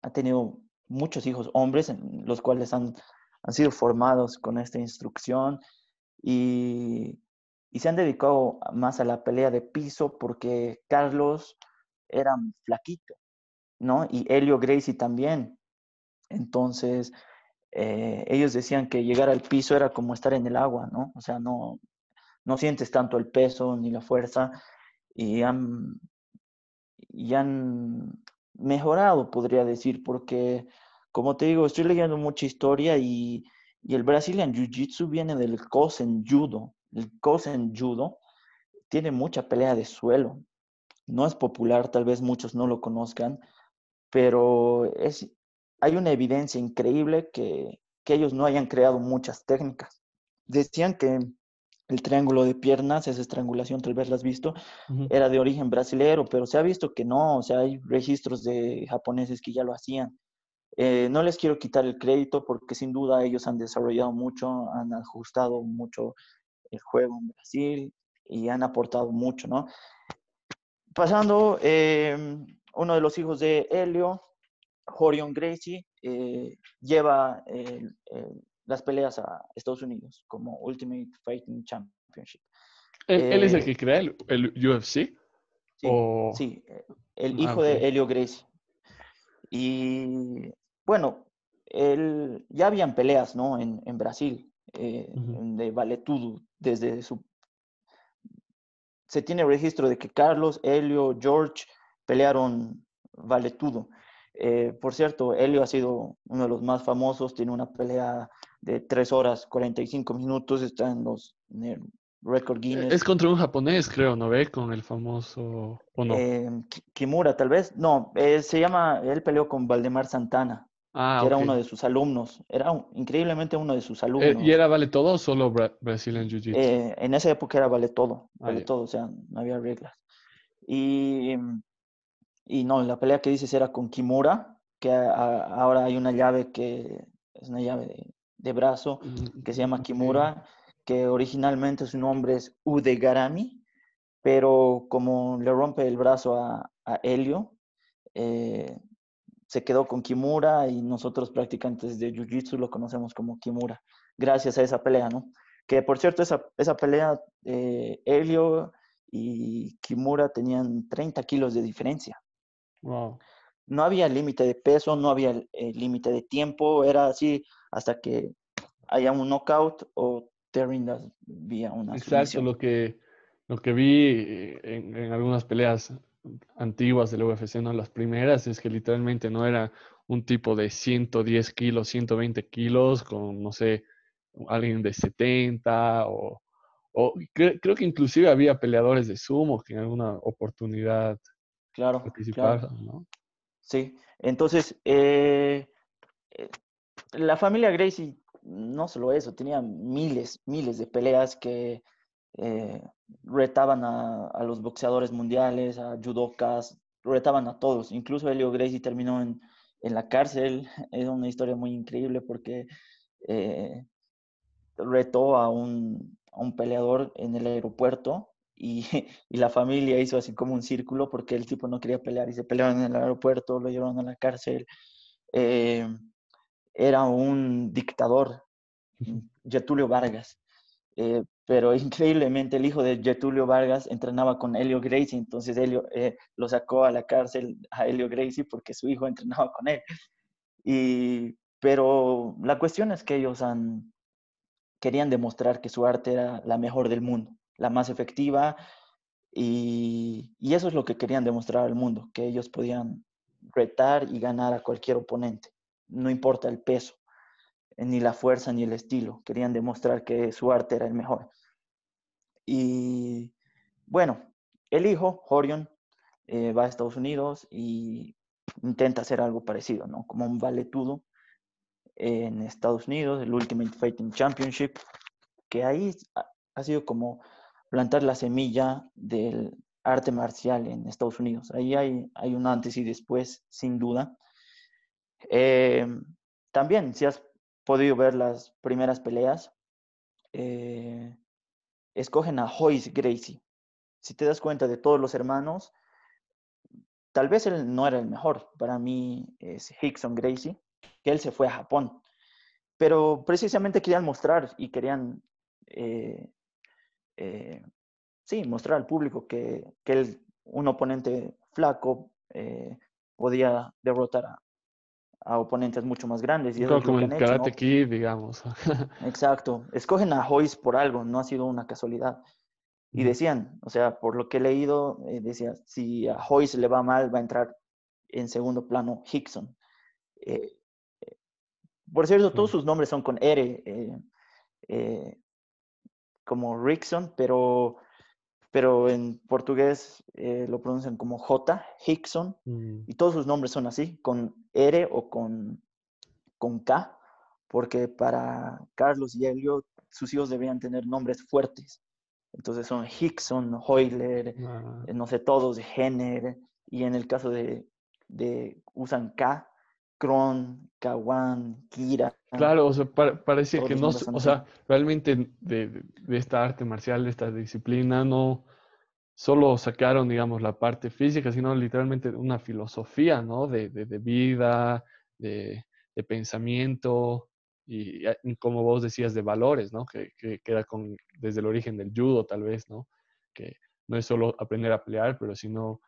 ha tenido muchos hijos hombres, los cuales han, han sido formados con esta instrucción y, y se han dedicado más a la pelea de piso porque Carlos era flaquito, ¿no? Y Helio Gracie también. Entonces, eh, ellos decían que llegar al piso era como estar en el agua, ¿no? O sea, no, no sientes tanto el peso ni la fuerza y han, y han mejorado, podría decir, porque, como te digo, estoy leyendo mucha historia y, y el Brazilian Jiu-Jitsu viene del Kosen Judo. El Kosen Judo tiene mucha pelea de suelo. No es popular, tal vez muchos no lo conozcan, pero es hay una evidencia increíble que, ellos no hayan creado muchas técnicas. Decían que el triángulo de piernas, esa estrangulación, tal vez la has visto, era de origen brasilero, pero se ha visto que no, o sea, hay registros de japoneses que ya lo hacían. Eh, no les quiero quitar el crédito porque sin duda ellos han desarrollado mucho, han ajustado mucho el juego en Brasil y han aportado mucho, ¿no? Pasando, eh, uno de los hijos de Helio, Horion Gracie eh, lleva las peleas a Estados Unidos como Ultimate Fighting Championship. ¿Él, es el eh, que crea el, UFC? Sí, eh, el ah, hijo de Helio Gracie. Y bueno, él, ya habían peleas ¿no? en, Brasil, de Valetudo, desde su... Se tiene registro de que Carlos, Helio, George pelearon Valetudo. Eh, por cierto, Helio ha sido uno de los más famosos, tiene una pelea de 3 horas 45 minutos, está en los Record Guinness. Es contra un japonés, creo, ¿no ve? Con el famoso, ¿o no? Eh, Kimura, tal vez. No, eh, se llama, él peleó con Valdemar Santana, ah, que era uno de sus alumnos. Era increíblemente uno de sus alumnos. ¿Y era vale todo o solo Brazilian Jiu-Jitsu? en esa época era vale todo, ah, vale todo, o sea, no había reglas. Y y no, la pelea que dices era con Kimura, que ahora hay una llave que es una llave de, brazo que se llama Kimura, que originalmente su nombre es Udegarami, pero como le rompe el brazo a, Helio, eh, se quedó con Kimura y nosotros practicantes de Jiu-Jitsu lo conocemos como Kimura, gracias a esa pelea, ¿no? Que por cierto, esa, esa pelea, eh, Helio y Kimura tenían 30 kilos de diferencia. No había límite de peso, no había eh, límite de tiempo, era así hasta que haya un knockout o te rindas vía una Exacto, lo que, lo que vi eh, en, algunas peleas antiguas del UFC, ¿no? Las primeras es que literalmente no era un tipo de 110 kilos, 120 kilos con, no sé, alguien de 70 o, o creo que inclusive había peleadores de sumo que en alguna oportunidad claro, participar, claro. ¿no? Sí, entonces, eh, eh, la familia Gracie, no solo eso, tenía miles, miles de peleas que eh, retaban a, los boxeadores mundiales, a judokas, retaban a todos. Incluso Helio Gracie terminó en, en la cárcel. Es una historia muy increíble porque eh, retó a un, a un peleador en el aeropuerto y, y, la familia hizo así como un círculo porque el tipo no quería pelear y se pelearon en el aeropuerto, lo llevaron a la cárcel. Eh, era un dictador, Getulio Vargas. Eh, pero increíblemente el hijo de Getulio Vargas entrenaba con Helio Gracie, entonces Helio eh, lo sacó a la cárcel a Helio Gracie porque su hijo entrenaba con él. Y, pero la cuestión es que ellos han, querían demostrar que su arte era la mejor del mundo, la más efectiva, y, y eso es lo que querían demostrar al mundo, que ellos podían retar y ganar a cualquier oponente, no importa el peso ni la fuerza ni el estilo. Querían demostrar que su arte era el mejor. Y bueno, el hijo, Horion, eh, va a Estados Unidos y intenta hacer algo parecido, ¿no? Como un valetudo en Estados Unidos, el Ultimate Fighting Championship, que ahí ha sido como plantar la semilla del arte marcial en Estados Unidos. Ahí hay, hay un antes y después, sin duda. Eh, también, si has podido ver las primeras peleas, eh, escogen a Hoyce Gracie. Si te das cuenta de todos los hermanos, tal vez él no era el mejor. Para mí es Hickson Gracie, que él se fue a Japón. Pero precisamente querían mostrar y querían, eh, sí, mostrar al público que, que él, un oponente flaco podía derrotar a, a oponentes mucho más grandes. Y como el Karate hecho, Kid, digamos. Exacto. Escogen a Hoyce por algo, no ha sido una casualidad. Y decían, o sea, por lo que he leído, eh, decía, si a Hoyce le va mal, va a entrar en segundo plano Hickson. Eh, eh, por cierto, todos sus nombres son con R, como Rickson, pero pero en portugués eh, lo pronuncian como J, Hickson, mm. y todos sus nombres son así, con R o con, con K, porque para Carlos y Helio sus hijos debían tener nombres fuertes. Entonces son Hickson, Hoyler, ah. no sé, todos, Jenner, y en el caso de, de usan K, Kron, Kawan, Kira. Claro, o sea, parece que no, o sea, realmente de, de, esta arte marcial, de esta disciplina, no solo sacaron, digamos, la parte física, sino literalmente una filosofía, ¿no? De, de, de vida, de, pensamiento y, como vos decías, de valores, ¿no? Que, que, que, con, desde el origen del judo, tal vez, ¿no? Que no es solo aprender a pelear, pero sino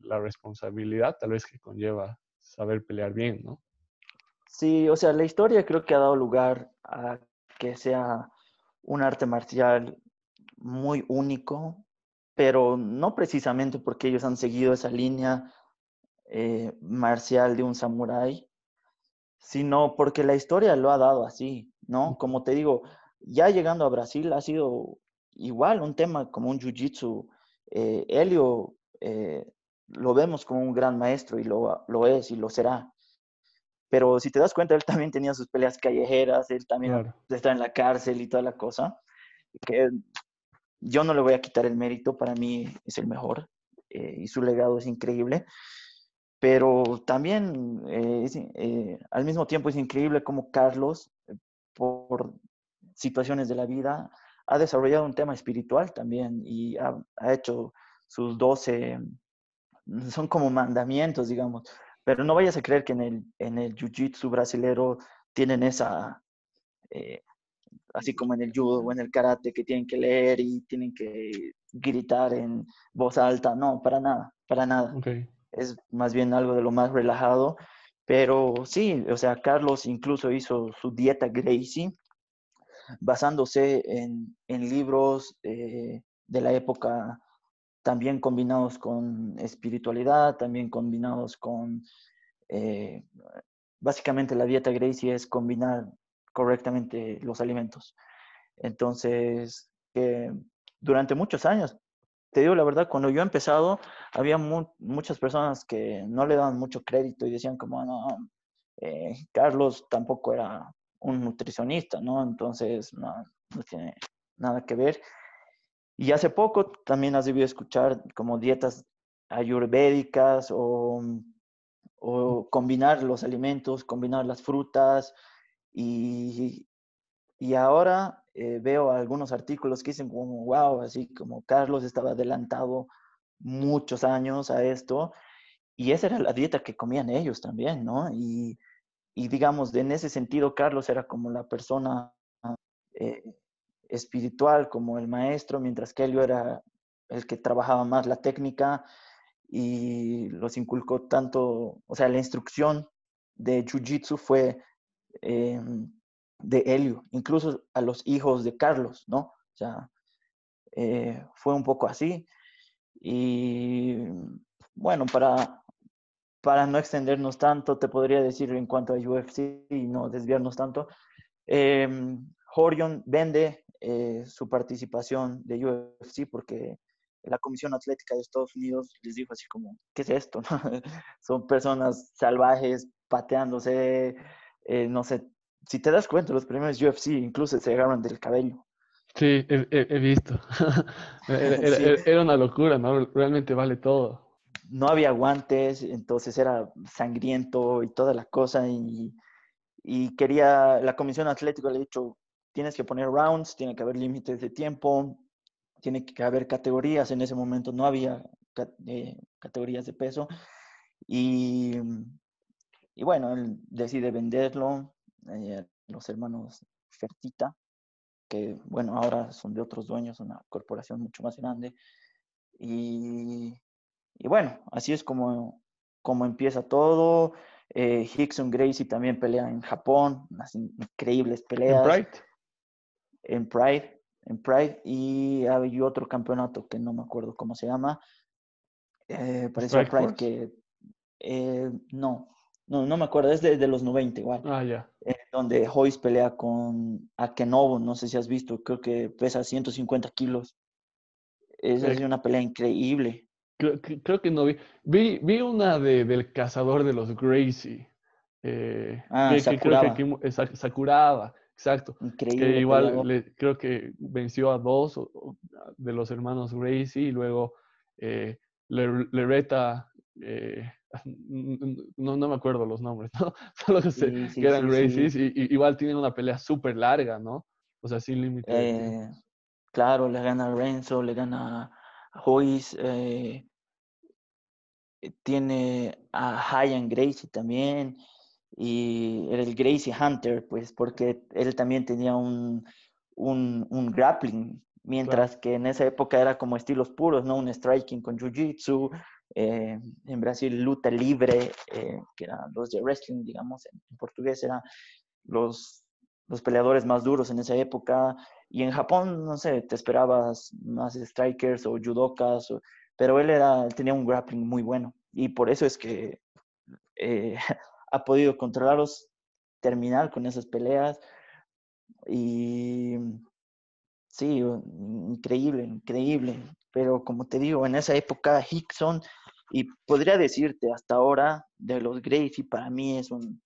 la responsabilidad, tal vez, que conlleva saber pelear bien, ¿no? Sí, o sea, la historia creo que ha dado lugar a que sea un arte marcial muy único, pero no precisamente porque ellos han seguido esa línea eh, marcial de un samurái, sino porque la historia lo ha dado así, ¿no? Como te digo, ya llegando a Brasil ha sido igual un tema como un jiu-jitsu. Eh, Helio eh, lo vemos como un gran maestro y lo, lo es y lo será. Pero si te das cuenta, él también tenía sus peleas callejeras, él también está en la cárcel y toda la cosa. Que yo no le voy a quitar el mérito, para mí es el mejor eh, y su legado es increíble. Pero también eh, eh, al mismo tiempo es increíble cómo Carlos, por situaciones de la vida, ha desarrollado un tema espiritual también y ha, ha hecho sus 12, son como mandamientos, digamos pero no vayas a creer que en el, en el jiu-jitsu brasilero tienen esa, eh, así como en el judo o en el karate, que tienen que leer y tienen que gritar en voz alta. No, para nada, para nada. Es más bien algo de lo más relajado. Pero sí, o sea, Carlos incluso hizo su dieta Gracie basándose en, en libros eh, de la época también combinados con espiritualidad, también combinados con, eh, básicamente la dieta Gracie es combinar correctamente los alimentos. Entonces, durante muchos años te digo la verdad, cuando yo he empezado, había muchas personas que no le daban mucho crédito y decían como, no, eh, Carlos tampoco era un nutricionista, ¿no? Entonces, no, no tiene nada que ver. Y hace poco también has debido escuchar como dietas ayurvédicas o, o combinar los alimentos, combinar las frutas y, y ahora eh, veo algunos artículos que dicen como, wow, así como Carlos estaba adelantado muchos años a esto y esa era la dieta que comían ellos también, ¿no? Y, y digamos, en ese sentido, Carlos era como la persona eh, espiritual, como el maestro, mientras que Helio era el que trabajaba más la técnica y los inculcó tanto, o sea, la instrucción de Jiu-Jitsu fue em, de Helio, incluso a los hijos de Carlos, ¿no? O sea, eh, fue un poco así. Y bueno, para, para no extendernos tanto, te podría decir en cuanto a UFC y no desviarnos tanto, eh, Horion vende eh, su participación de UFC porque la Comisión Atlética de Estados Unidos les dijo así como, ¿qué es esto? Son personas salvajes pateándose, eh, no sé, si te das cuenta, los primeros UFC incluso se agarran del cabello. Sí, he, visto. era, una locura, ¿no? Realmente vale todo. No había guantes, entonces era sangriento y toda la cosa. Y, y quería, la Comisión Atlética le ha dicho, tienes que poner rounds, tiene que haber límites de tiempo, tiene que haber categorías. En ese momento no había eh, categorías de peso. Y, y bueno, él decide venderlo eh, los hermanos Fertita, que bueno, ahora son de otros dueños, una corporación mucho más grande. Y, y bueno, así es como, como empieza todo. Eh, Hickson Gracie también pelea en Japón, unas increíbles peleas. ¿En Pride? En Pride, en Pride. Y hay otro campeonato que no me acuerdo cómo se llama. Eh, parece Pride, que... Eh, no, no, no me acuerdo, es de, los 90 igual. Ah, ya. Eh, donde Hoyce pelea con Akenobo, no sé si has visto, creo que pesa 150 kilos. Es, es una pelea increíble. Creo, creo, que no vi. Vi, vi una de, del cazador de los Gracie. Eh, ah, que, Sakuraba. creo que, Sakuraba, exacto. Increíble. Que igual creo que venció a dos de los hermanos Gracie y luego eh, le, le, reta eh, no, no me acuerdo los nombres, ¿no? Solo que, que eran sí, y, igual tienen una pelea súper larga, ¿no? O sea, sin límite. Eh, claro, le gana a Renzo, le gana a Hoyce, eh, tiene a Hyan Gracie también, y era el Gracie Hunter, pues porque él también tenía un, un, un grappling, mientras que en esa época era como estilos puros, ¿no? Un striking con jiu-jitsu, eh, en Brasil luta libre, eh, que eran los de wrestling, digamos, en, portugués eran los, los peleadores más duros en esa época. Y en Japón, no sé, te esperabas más strikers o judokas, pero él era, tenía un grappling muy bueno. Y por eso es que eh, ha podido controlarlos, terminar con esas peleas. Y sí, increíble, increíble pero como te digo, en esa época Hickson, y podría decirte hasta ahora, de los Gracie, para mí es un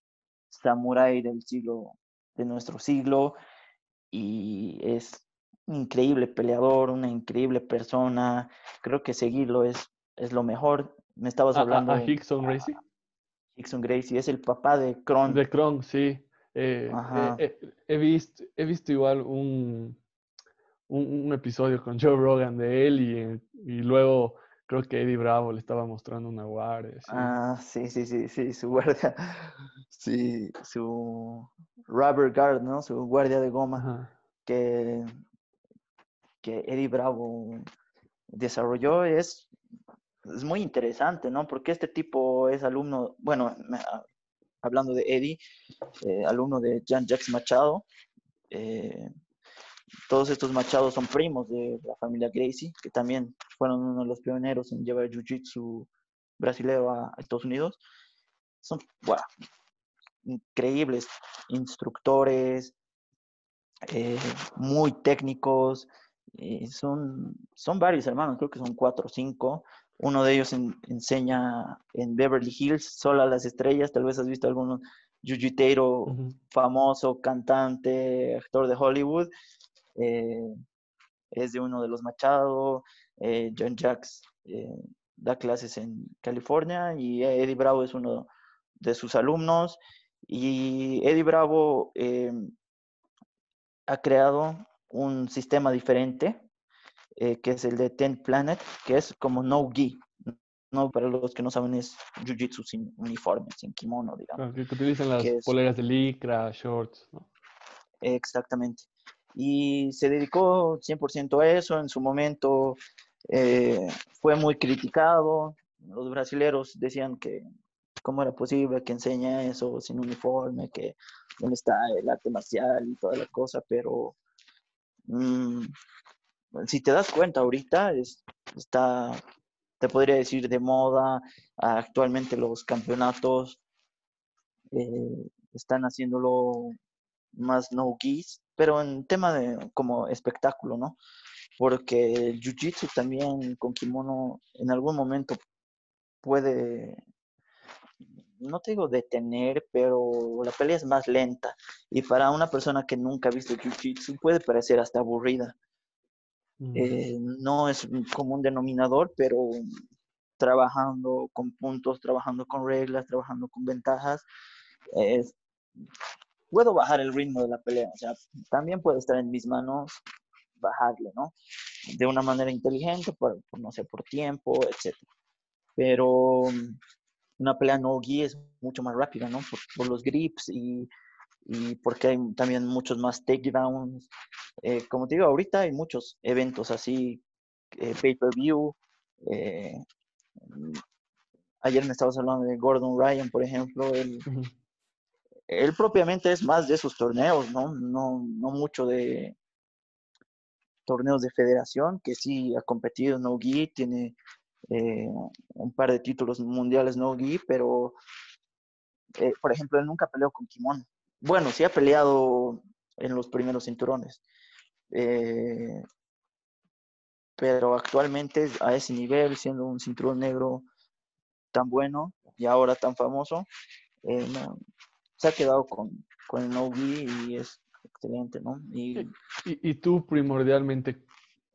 samurái del siglo, de nuestro siglo, y es un increíble peleador, una increíble persona, creo que seguirlo es, es lo mejor. Me estabas hablando... A, Hickson Gracie. Hickson Gracie es el papá de Kron. De Kron, sí. Eh, eh, eh, he, visto, he visto igual un, un, episodio con Joe Rogan de él y, y, luego creo que Eddie Bravo le estaba mostrando una guardia. Ah, sí, sí, sí, sí, su guardia, sí, su rubber guard, ¿no? Su guardia de goma que, que Eddie Bravo desarrolló es, es muy interesante, ¿no? Porque este tipo es alumno, bueno, hablando de Eddie, eh, alumno de Jan Jacques Machado, eh, todos estos machados son primos de la familia Gracie, que también fueron uno de los pioneros en llevar jiu-jitsu brasileño a, Estados Unidos. Son increíbles instructores, eh, muy técnicos son, son varios hermanos, creo que son cuatro o cinco. Uno de ellos enseña en Beverly Hills, solo a las estrellas. Tal vez has visto algunos jiu famoso, cantante, actor de Hollywood. Eh, es de uno de los Machado. Eh, John Jacks eh, da clases en California y Eddie Bravo es uno de sus alumnos. Y Eddie Bravo ha creado un sistema diferente, que es el de Ten Planet, que es como no-gi. No, para los que no saben, es jiu-jitsu sin uniforme, sin kimono, digamos. que, utilizan las poleras de licra, shorts, ¿no? Exactamente. Y se dedicó 100% a eso. En su momento eh, fue muy criticado. Los brasileros decían que cómo era posible que enseñe eso sin uniforme, que dónde está el arte marcial y toda la cosa, pero mm, si te das cuenta ahorita, es, está te podría decir, de moda. Actualmente los campeonatos eh, están haciéndolo más no gis, pero en tema de como espectáculo, ¿no? Porque el jiu-jitsu también con kimono en algún momento puede, no te digo detener, pero la pelea es más lenta. Y para una persona que nunca ha visto jiu-jitsu puede parecer hasta aburrida. Eh, no es como un denominador, pero trabajando con puntos, trabajando con reglas, trabajando con ventajas, puedo bajar el ritmo de la pelea. También puede estar en mis manos bajarle, ¿no? De una manera inteligente, por, no sé, por tiempo, etc. Pero una pelea no gi es mucho más rápida, ¿no? Por, los grips y, y, porque hay también muchos más takedowns, eh, como te digo, ahorita hay muchos eventos así, eh, pay-per-view. Eh, ayer me estabas hablando de Gordon Ryan, por ejemplo. Él, él propiamente es más de esos torneos, ¿no? No, no mucho de torneos de federación, que sí ha competido en no-gi, tiene un par de títulos mundiales no-gi, pero, por ejemplo, él nunca peleó con kimono. Bueno, sí ha peleado en los primeros cinturones, eh, pero actualmente a ese nivel, siendo un cinturón negro tan bueno y ahora tan famoso, eh, se ha quedado con, con el no y es excelente, ¿no? Y, y, tú primordialmente,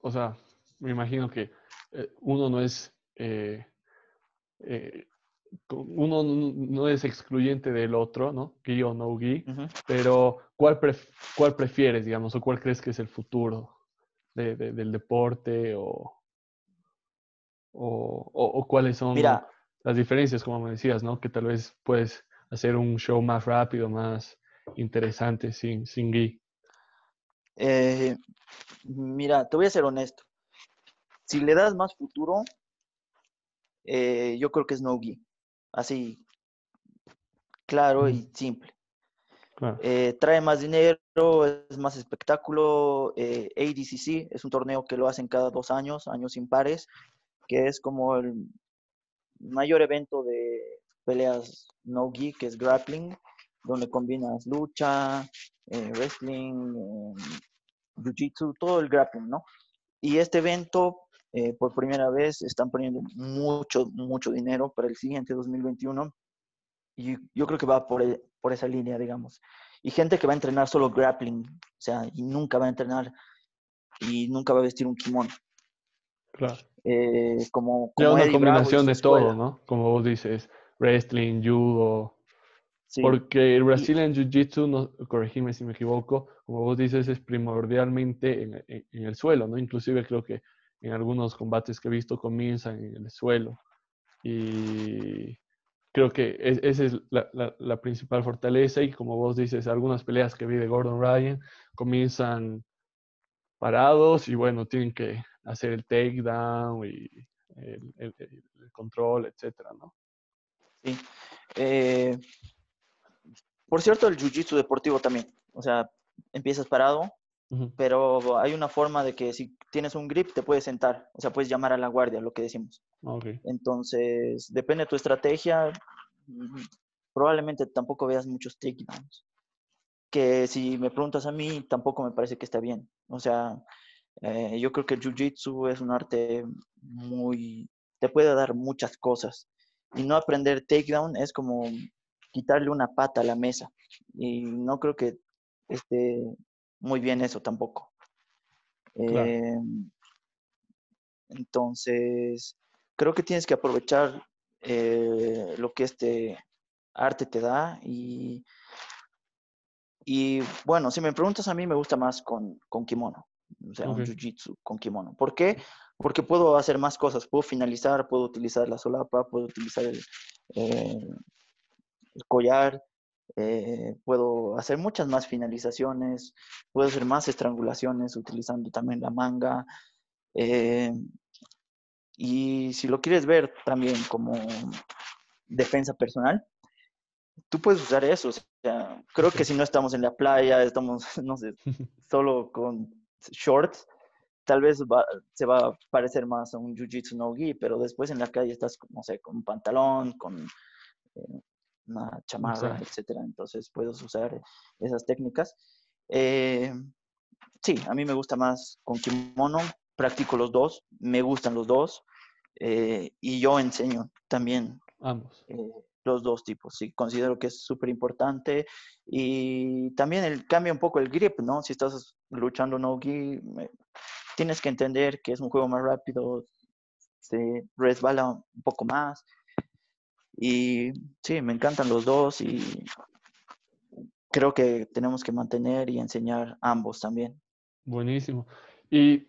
o sea, me imagino que eh, uno no es uno no es excluyente del otro, ¿no? Gi o no gi, pero ¿cuál, ¿cuál prefieres, digamos, o cuál crees que es el futuro del deporte o, o, cuáles son las diferencias, como me decías, ¿no? Que tal vez puedes hacer un show más rápido, más interesante sin, sin gi. Eh, mira, te voy a ser honesto. Si le das más futuro, eh, yo creo que es no gi así claro y simple. Eh, trae más dinero, es más espectáculo. Eh, ADCC es un torneo que lo hacen cada dos años, años impares, que es como el mayor evento de peleas no gi, que es grappling, donde combinas lucha, eh, wrestling, jiu-jitsu, todo el grappling, ¿no? Y este evento eh, por primera vez están poniendo mucho, mucho dinero para el siguiente 2021. Y yo creo que va por, e, por esa línea, digamos. Y gente que va a entrenar solo grappling, o sea, y nunca va a entrenar y nunca va a vestir un kimono. Claro. Eh, como, como una combinación de todo, ¿no? Como vos dices, wrestling, judo. Porque el Brazilian Jiu-Jitsu, no, corregime si me equivoco, como vos dices, es primordialmente en, en, el suelo, ¿no? Inclusive creo que en algunos combates que he visto comienzan en el suelo. Y creo que esa es la, principal fortaleza y como vos dices, algunas peleas que vi de Gordon Ryan comienzan parados y bueno, tienen que hacer el takedown y el, control, etcétera, ¿no? Sí. Eh, por cierto, el jiu-jitsu deportivo también. O sea, empiezas parado, pero hay una forma de que si tienes un grip te puedes sentar, o sea, puedes llamar a la guardia, lo que decimos. Entonces, depende de tu estrategia, probablemente tampoco veas muchos takedowns. Que si me preguntas a mí, tampoco me parece que está bien. O sea, Eh, yo creo que el Jiu-Jitsu es un arte muy, te puede dar muchas cosas. Y no aprender takedown es como quitarle una pata a la mesa. Y no creo que esté muy bien eso tampoco. Eh, entonces, creo que tienes que aprovechar eh, lo que este arte te da y, y bueno, si me preguntas a mí me gusta más con, con kimono, o sea, un jiu-jitsu con kimono. ¿Por qué? Porque puedo hacer más cosas, puedo finalizar, puedo utilizar la solapa, puedo utilizar el, eh, el collar, eh, puedo hacer muchas más finalizaciones, puedo hacer más estrangulaciones utilizando también la manga. Eh, y si lo quieres ver también como defensa personal, tú puedes usar eso. creo que si no estamos en la playa, estamos, no sé, solo con shorts, tal vez se va a parecer más a un jiu-jitsu no-gi, pero después en la calle estás, no sé, con un pantalón, con eh, una chamarra, etcétera. Entonces puedes usar esas técnicas. Eh, sí, a mí me gusta más con kimono, practico los dos, me gustan los dos eh, y yo enseño también. Ambos. Eh, los dos tipos, sí, considero que es súper importante y también el, cambia un poco el grip, ¿no? Si estás luchando no-gi, tienes que entender que es un juego más rápido, se resbala un poco más, y sí, me encantan los dos y creo que tenemos que mantener y enseñar ambos también. Buenísimo. Y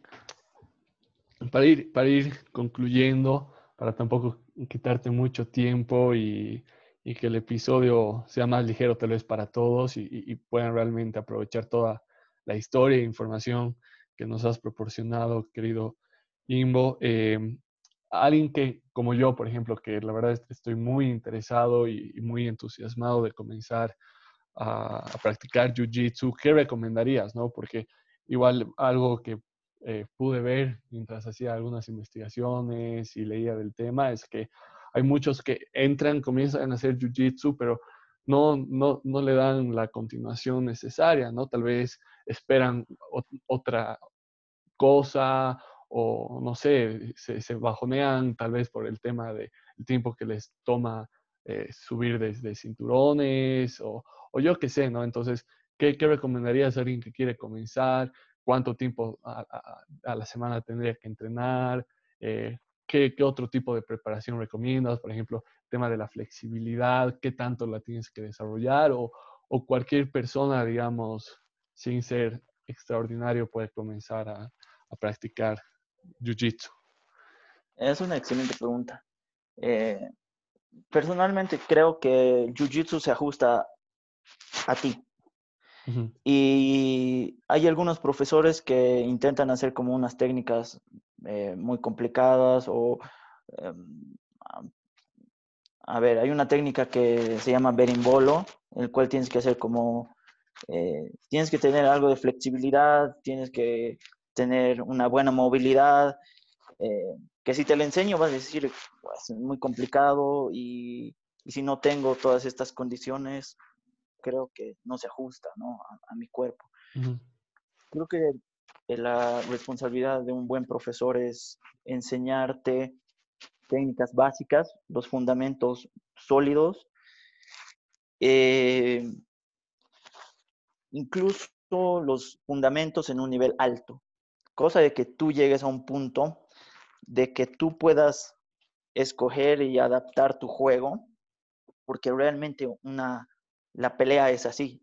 para ir, para ir concluyendo, para tampoco quitarte mucho tiempo y, que el episodio sea más ligero tal vez para todos y, puedan realmente aprovechar toda la historia e información que nos has proporcionado, querido Imbo. Eh, alguien que, como yo, por ejemplo, que la verdad estoy muy interesado y, muy entusiasmado de comenzar a, practicar Jiu-Jitsu, ¿qué recomendarías? No? Porque igual algo que eh, pude ver mientras hacía algunas investigaciones y leía del tema es que hay muchos que entran, comienzan a hacer Jiu-Jitsu, pero no, no, no, le dan la continuación necesaria, ¿no? Tal vez esperan otra cosa o no sé, se, bajonean tal vez por el tema del tiempo que les toma eh, subir desde cinturones o, yo qué sé, ¿no? Entonces, ¿qué, ¿qué, recomendarías a alguien que quiere comenzar? ¿Cuánto tiempo a, la semana tendría que entrenar? Eh, ¿qué, ¿qué, otro tipo de preparación recomiendas? Por ejemplo, tema de la flexibilidad, ¿qué tanto la tienes que desarrollar? O, o cualquier persona, digamos, sin ser extraordinario puede comenzar a, a practicar Jiu-Jitsu? Es una excelente pregunta. Eh, personalmente creo que Jiu-Jitsu se ajusta a ti. Y hay algunos profesores que intentan hacer como unas técnicas eh, muy complicadas o... Em, a ver, hay una técnica que se llama berimbolo, el cual tienes que hacer como... Eh, tienes que tener algo de flexibilidad, tienes que tener una buena movilidad, eh, que si te lo enseño vas a decir, es muy complicado y, si no tengo todas estas condiciones, creo que no se ajusta ¿no? A, mi cuerpo. Creo que la responsabilidad de un buen profesor es enseñarte técnicas básicas, los fundamentos sólidos, eh, incluso los fundamentos en un nivel alto cosa de que tú llegues a un punto de que tú puedas escoger y adaptar tu juego, porque realmente una, la pelea es así.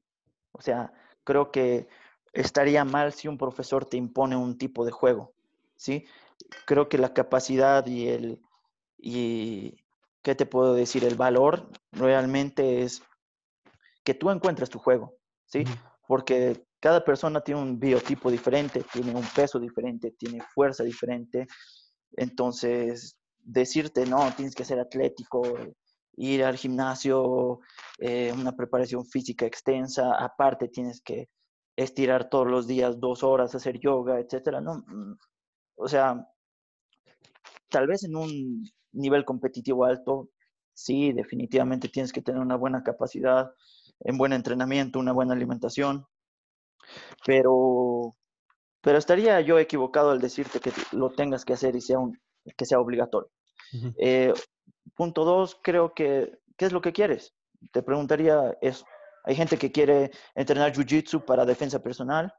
O sea, creo que estaría mal si un profesor te impone un tipo de juego, ¿sí? Creo que la capacidad y el, y, ¿qué te puedo decir? El valor realmente es que tú encuentres tu juego, ¿sí? Porque cada persona tiene un biotipo diferente, tiene un peso diferente, tiene fuerza diferente. Entonces, decirte, no, tienes que ser atlético, ir al gimnasio, eh, una preparación física extensa, aparte tienes que estirar todos los días dos horas, hacer yoga, etcétera, ¿no? O sea, tal vez en un nivel competitivo alto, sí, definitivamente tienes que tener una buena capacidad, en buen entrenamiento, una buena alimentación, pero pero estaría yo equivocado al decirte que lo tengas que hacer y sea un, que sea obligatorio. Eh, punto dos, creo que, ¿qué es lo que quieres? Te preguntaría eso. Hay gente que quiere entrenar Jiu-Jitsu para defensa personal,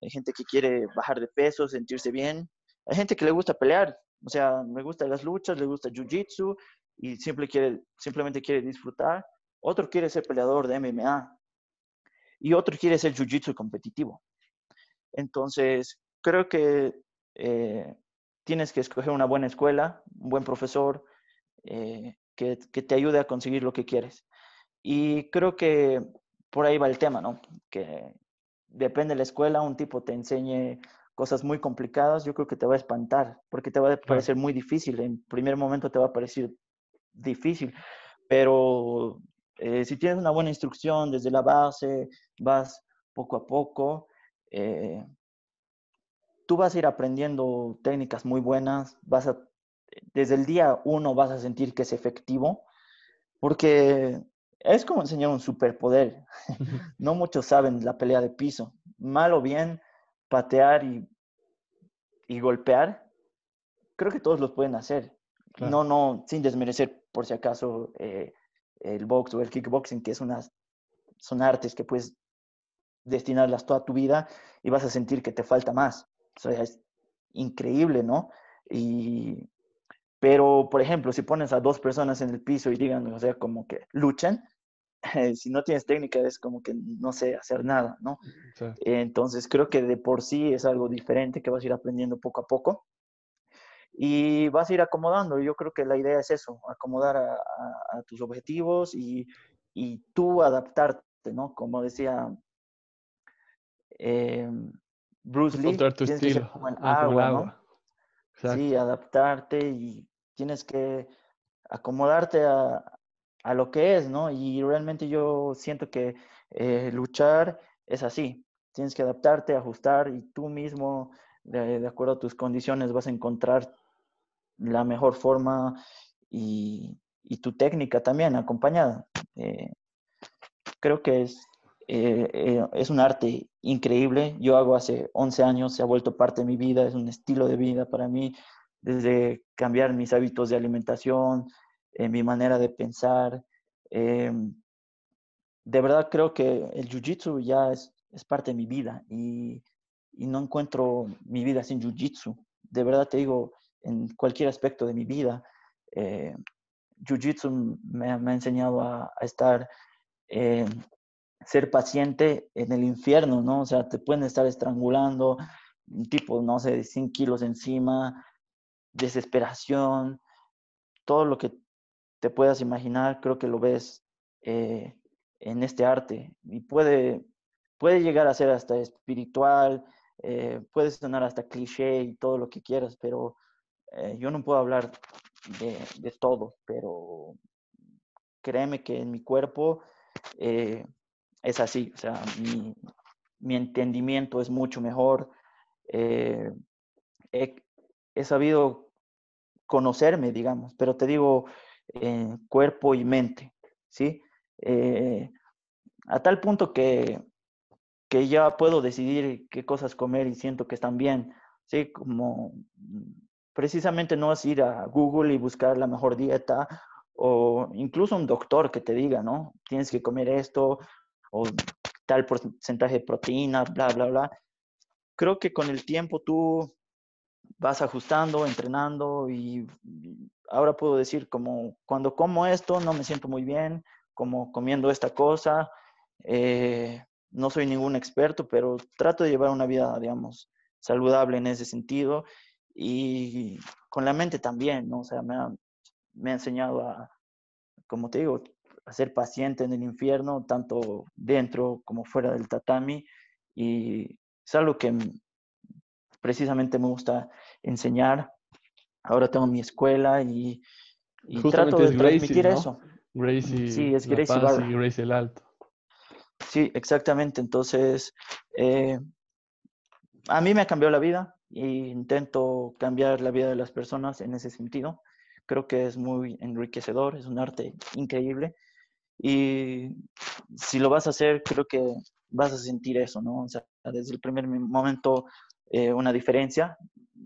hay gente que quiere bajar de peso, sentirse bien, hay gente que le gusta pelear, o sea, me gustan las luchas, le gusta Jiu-Jitsu y simple quiere, simplemente quiere disfrutar. Otro quiere ser peleador de MMA y otro quiere ser Jiu-Jitsu competitivo. Entonces, creo que eh, tienes que escoger una buena escuela, un buen profesor eh, que, te ayude a conseguir lo que quieres. Y creo que por ahí va el tema, ¿no? Que depende de la escuela, un tipo te enseñe cosas muy complicadas, yo creo que te va a espantar, porque te va a parecer muy difícil. En primer momento te va a parecer difícil, pero eh, si tienes una buena instrucción desde la base, vas poco a poco, eh, tú vas a ir aprendiendo técnicas muy buenas, vas a, desde el día uno vas a sentir que es efectivo, porque es como enseñar un superpoder. no muchos saben la pelea de piso. Mal o bien, patear y, y golpear, creo que todos los pueden hacer. No, no, sin desmerecer por si acaso eh, el box o el kickboxing, que es unas, son artes que puedes destinarlas toda tu vida y vas a sentir que te falta más. O sea, es increíble, ¿no? Y, pero, por ejemplo, si pones a dos personas en el piso y digan, o sea, como que luchen, si no tienes técnica es como que no sé hacer nada, ¿no? Entonces creo que de por sí es algo diferente que vas a ir aprendiendo poco a poco y vas a ir acomodando. Yo creo que la idea es eso, acomodar a, tus objetivos y, y, tú adaptarte, ¿no? Como decía eh, Bruce Lee, tu estilo. como el ah, agua, ¿no? Sí, adaptarte y tienes que acomodarte a, a, lo que es, ¿no? Y realmente yo siento que eh, luchar es así. Tienes que adaptarte, ajustar y tú mismo, de, de, acuerdo a tus condiciones, vas a encontrar la mejor forma y, y tu técnica también acompañada. Eh, creo que es eh, eh, es un arte increíble. Yo hago hace 11 años, se ha vuelto parte de mi vida, es un estilo de vida para mí, desde cambiar mis hábitos de alimentación, mi manera de pensar. de verdad creo que el Jiu-Jitsu ya es, es, parte de mi vida y, y, no encuentro mi vida sin Jiu-Jitsu. De verdad te digo, en cualquier aspecto de mi vida, Jiu-Jitsu me, me, ha enseñado a, estar ser paciente en el infierno, ¿no? O sea, te pueden estar estrangulando, tipo, no sé, de 100 kilos encima, desesperación, todo lo que te puedas imaginar, creo que lo ves eh, en este arte y puede, puede llegar a ser hasta espiritual, eh, puede sonar hasta cliché y todo lo que quieras, pero eh, yo no puedo hablar de, todo, pero créeme que en mi cuerpo es así, o sea, mi, mi entendimiento es mucho mejor. Eh, he, sabido conocerme, digamos, pero te digo, eh, cuerpo y mente, ¿sí? Eh, a tal punto que, que ya puedo decidir qué cosas comer y siento que están bien, ¿sí? Como precisamente no es ir a Google y buscar la mejor dieta o incluso un doctor que te diga, ¿no? Tienes que comer esto o tal porcentaje de proteína, bla, bla, bla. Creo que con el tiempo tú vas ajustando, entrenando y ahora puedo decir como cuando como esto no me siento muy bien, como comiendo esta cosa. Eh, no soy ningún experto, pero trato de llevar una vida, digamos, saludable en ese sentido y con la mente también, ¿no? O sea, me ha, me ha enseñado a, como te digo, a ser paciente en el infierno, tanto dentro como fuera del tatami. Y es algo que precisamente me gusta enseñar. Ahora tengo mi escuela y, trato de transmitir eso. Gracie, sí, es Gracie, y Gracie el Alto. Sí, exactamente. Entonces, eh, a mí me ha cambiado la vida e intento cambiar la vida de las personas en ese sentido. Creo que es muy enriquecedor, es un arte increíble y si lo vas a hacer, creo que vas a sentir eso, ¿no? O sea, desde el primer momento eh, una diferencia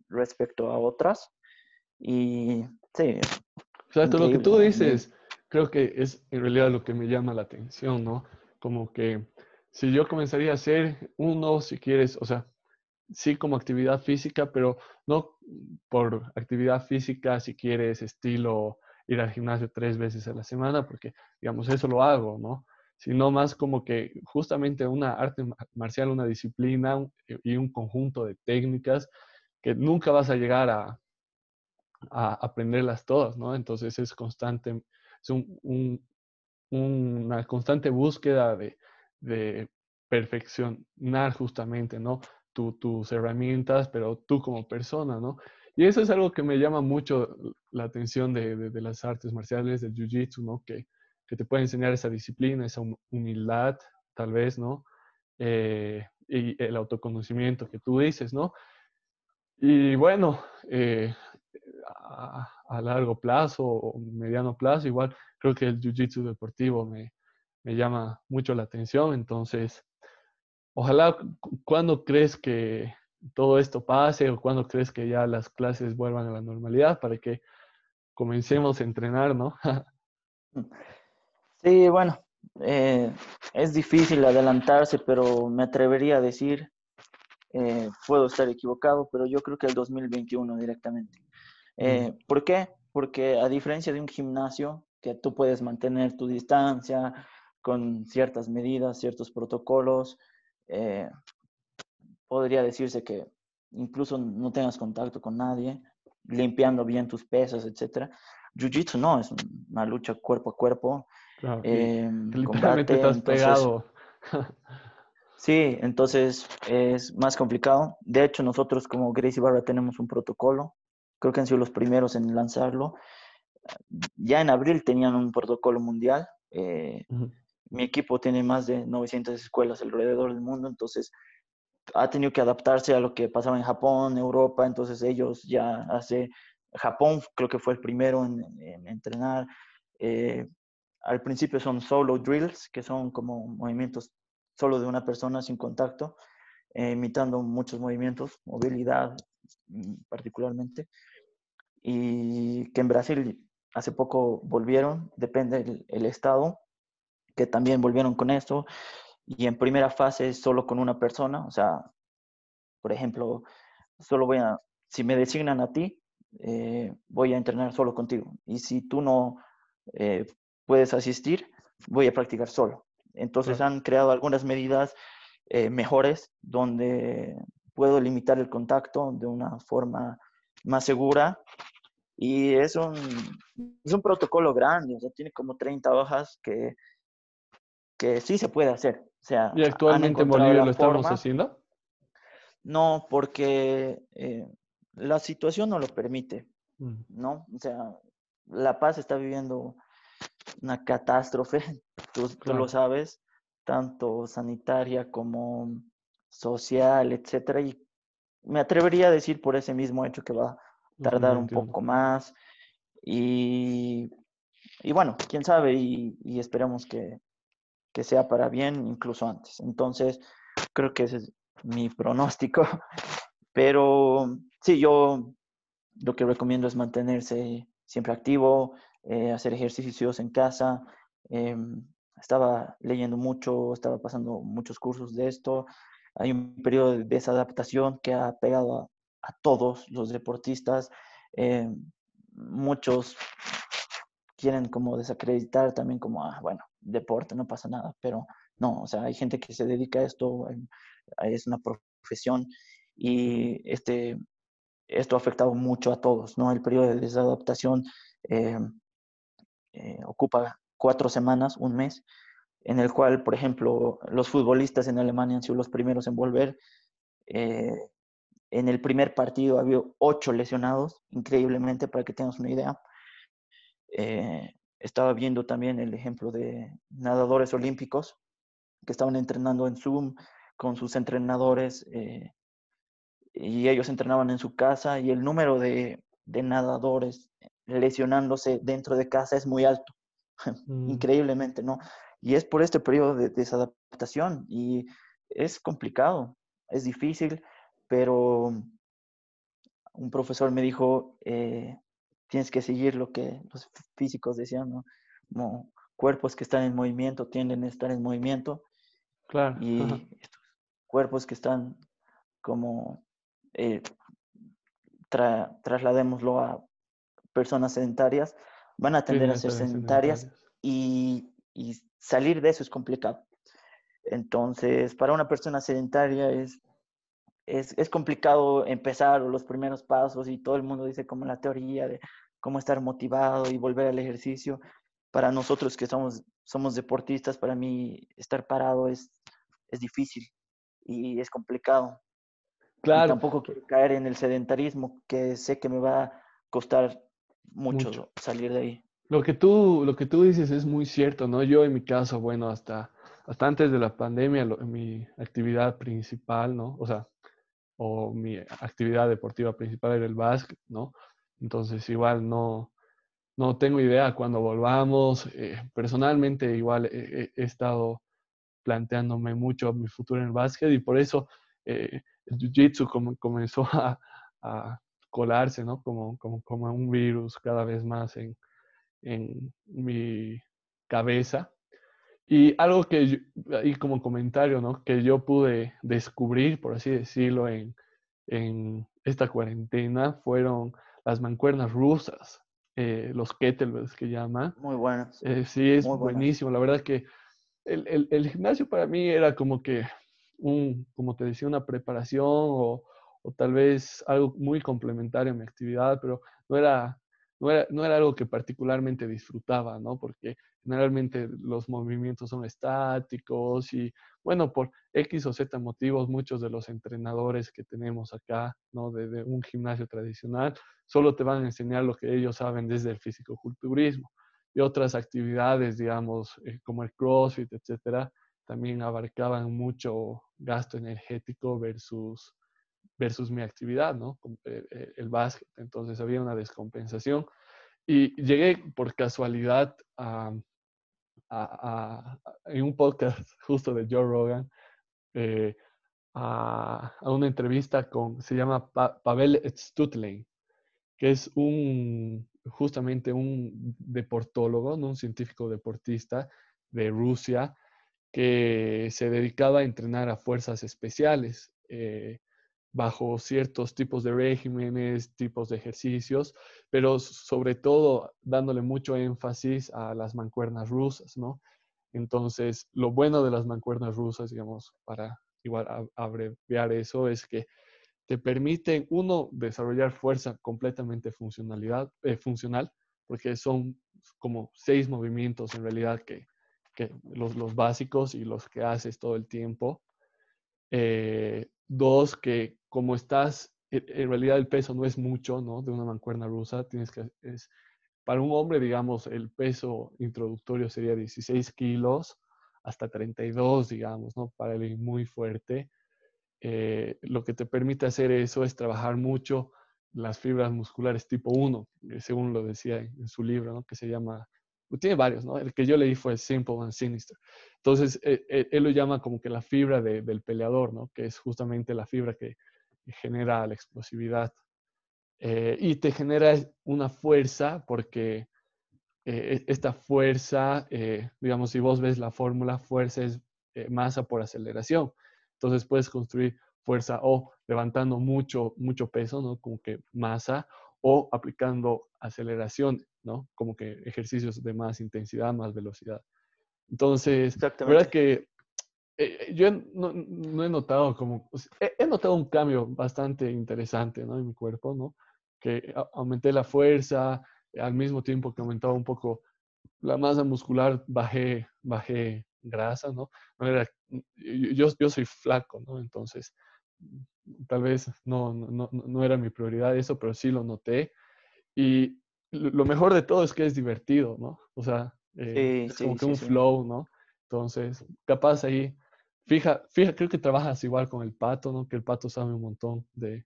respecto a otras. Y sí. O sea, todo lo que tú dices, creo que es en realidad lo que me llama la atención, ¿no? Como que si yo comenzaría a hacer uno, si quieres, o sea, sí como actividad física, pero no por actividad física si quieres estilo ir al gimnasio tres veces a la semana, porque, digamos, eso lo hago, ¿no? Sino más como que justamente una arte marcial, una disciplina y un conjunto de técnicas que nunca vas a llegar a, a aprenderlas todas, ¿no? Entonces es constante, es un, una constante búsqueda de, de perfeccionar justamente, ¿no? Tus herramientas, pero tú como persona, ¿no? Y eso es algo que me llama mucho la atención de, de, las artes marciales, del jiu-jitsu, ¿no? Que, que, te puede enseñar esa disciplina, esa humildad, tal vez, ¿no? Eh, y el autoconocimiento que tú dices, ¿no? Y bueno, eh, a, largo plazo o mediano plazo, igual creo que el jiu-jitsu deportivo me, me llama mucho la atención, entonces Ojalá, ¿cuándo crees que todo esto pase o cuándo crees que ya las clases vuelvan a la normalidad para que comencemos a entrenar, ¿no? sí, bueno, eh, es difícil adelantarse, pero me atrevería a decir, eh, puedo estar equivocado, pero yo creo que el 2021 directamente. Eh, ¿Por qué? Porque a diferencia de un gimnasio, que tú puedes mantener tu distancia con ciertas medidas, ciertos protocolos, eh, podría decirse que incluso no tengas contacto con nadie, limpiando bien tus pesas, etc. Jiu-Jitsu no, es una lucha cuerpo a cuerpo. eh, literalmente estás pegado. sí, entonces es más complicado. De hecho, nosotros como Gracie Barra tenemos un protocolo. Creo que han sido los primeros en lanzarlo. Ya en abril tenían un protocolo mundial. Eh, mi equipo tiene más de 900 escuelas alrededor del mundo, entonces ha tenido que adaptarse a lo que pasaba en Japón, Europa, entonces ellos ya hace, Japón creo que fue el primero en, entrenar. Eh, al principio son solo drills, que son como movimientos solo de una persona sin contacto, eh, imitando muchos movimientos, movilidad mm, particularmente, y que en Brasil hace poco volvieron, depende del el estado, que también volvieron con esto. Y en primera fase solo con una persona, o sea, por ejemplo, solo voy a, si me designan a ti, eh, voy a entrenar solo contigo. Y si tú no eh, puedes asistir, voy a practicar solo. Entonces han creado algunas medidas eh, mejores donde puedo limitar el contacto de una forma más segura. Y es un, es un protocolo grande, o sea, tiene como 30 hojas que que sí se puede hacer. O sea, ¿Y actualmente en Bolivia lo estamos haciendo? No, porque eh, la situación no lo permite, mm. ¿no? O sea, La Paz está viviendo una catástrofe, tú, lo sabes, tanto sanitaria como social, etcétera, y me atrevería a decir por ese mismo hecho que va a tardar un poco más. Y, y, bueno, quién sabe, y, y esperemos que, que sea para bien incluso antes. Entonces, creo que ese es mi pronóstico. Pero sí, yo lo que recomiendo es mantenerse siempre activo, eh, hacer ejercicios en casa. Em, estaba leyendo mucho, estaba pasando muchos cursos de esto. Hay un periodo de desadaptación que ha pegado a, todos los deportistas. Em, muchos quieren como desacreditar también como, ah, bueno, deporte, no pasa nada, pero no, o sea, hay gente que se dedica a esto, es una profesión y este, esto ha afectado mucho a todos, ¿no? El periodo de desadaptación eh, eh, ocupa cuatro semanas, un mes, en el cual, por ejemplo, los futbolistas en Alemania han sido los primeros en volver. Eh, en el primer partido había ocho lesionados, increíblemente, para que tengas una idea estaba viendo también el ejemplo de nadadores olímpicos que estaban entrenando en Zoom con sus entrenadores eh, y ellos entrenaban en su casa y el número de, nadadores lesionándose dentro de casa es muy alto, mm. increíblemente, ¿no? Y es por este periodo de desadaptación y es complicado, es difícil. pero un profesor me dijo, eh, tienes que seguir lo que los físicos decían, ¿no? Como cuerpos que están en movimiento tienden a estar en movimiento. Claro. Y estos cuerpos que están como, eh, trasladémoslo a personas sedentarias, van a tender a ser sedentarias, Y, y, salir de eso es complicado. Entonces, para una persona sedentaria es, es, es, complicado empezar los primeros pasos y todo el mundo dice como la teoría de cómo estar motivado y volver al ejercicio. Para nosotros que somos, somos deportistas, para mí estar parado es, es difícil y es complicado. Claro. tampoco quiero caer en el sedentarismo, que sé que me va a costar mucho, salir de ahí. Lo que, tú, lo que tú dices es muy cierto, ¿no? Yo en mi caso, bueno, hasta, hasta antes de la pandemia, mi actividad principal, ¿no? O sea, o mi actividad deportiva principal era el básquet, ¿no? Entonces igual no, no tengo idea cuando volvamos. Eh, personalmente igual he, estado planteándome mucho mi futuro en el básquet y por eso eh, el Jiu-Jitsu comenzó a, colarse, ¿no? Como, como, como, un virus cada vez más en, en mi cabeza. Y algo que, ahí como comentario, ¿no? Que yo pude descubrir, por así decirlo, en, en esta cuarentena fueron las mancuernas rusas, eh, los kettlebells que llaman. Muy buenas. Eh, sí, es buenísimo. La verdad que el, el, el, gimnasio para mí era como que un, como te decía, una preparación o, o tal vez algo muy complementario a mi actividad, pero no era, no era, no era algo que particularmente disfrutaba, ¿no? Porque generalmente los movimientos son estáticos y, bueno, por X o Z motivos, muchos de los entrenadores que tenemos acá, ¿no? De, un gimnasio tradicional, solo te van a enseñar lo que ellos saben desde el físico-culturismo. Y otras actividades, digamos, eh, como el CrossFit, etcétera, también abarcaban mucho gasto energético versus, versus mi actividad, ¿no? Eh, eh, el básquet. Entonces había una descompensación. Y llegué por casualidad a, a, en un podcast justo de Joe Rogan eh, a, una entrevista con, se llama Pavel Stutlein, que es un, justamente un deportólogo, ¿no? un científico deportista de Rusia, que se dedicaba a entrenar a fuerzas especiales eh, bajo ciertos tipos de regímenes, tipos de ejercicios, pero sobre todo dándole mucho énfasis a las mancuernas rusas, ¿no? Entonces, lo bueno de las mancuernas rusas, digamos, para igual abreviar eso, es que te permiten, uno, desarrollar fuerza completamente funcionalidad, eh, funcional, porque son como seis movimientos en realidad que, los, los, básicos y los que haces todo el tiempo. Eh, dos, que como estás, en realidad el peso no es mucho, ¿no? De una mancuerna rusa, tienes que, es, para un hombre, digamos, el peso introductorio sería 16 kilos hasta 32, digamos, ¿no? Para el muy fuerte. Eh, lo que te permite hacer eso es trabajar mucho las fibras musculares tipo 1, según lo decía en, su libro, ¿no? Que se llama tiene varios, ¿no? El que yo leí fue Simple and Sinister. Entonces, e, e, él, lo llama como que la fibra del peleador, ¿no? Que es justamente la fibra que genera la explosividad. Eh, y te genera una fuerza porque eh, e, esta fuerza, eh, digamos, si vos ves la fórmula, fuerza es masa por aceleración. Entonces puedes construir fuerza o levantando mucho, mucho peso, ¿no? Como que masa, o aplicando aceleración, ¿no? Como que ejercicios de más intensidad, más velocidad. Entonces, la verdad que eh, yo no, no, he notado como, he, notado un cambio bastante interesante, ¿no? En mi cuerpo, ¿no? Que aumenté la fuerza, al mismo tiempo que aumentaba un poco la masa muscular, bajé, bajé grasa, ¿no? no era, yo, yo soy flaco, ¿no? Entonces, tal vez no, no, no era mi prioridad eso, pero sí lo noté. Y lo mejor de todo es que es divertido, ¿no? O sea, eh, es como que un flow, ¿no? Entonces, capaz ahí, fija, fija, creo que trabajas igual con el pato, ¿no? Que el pato sabe un montón de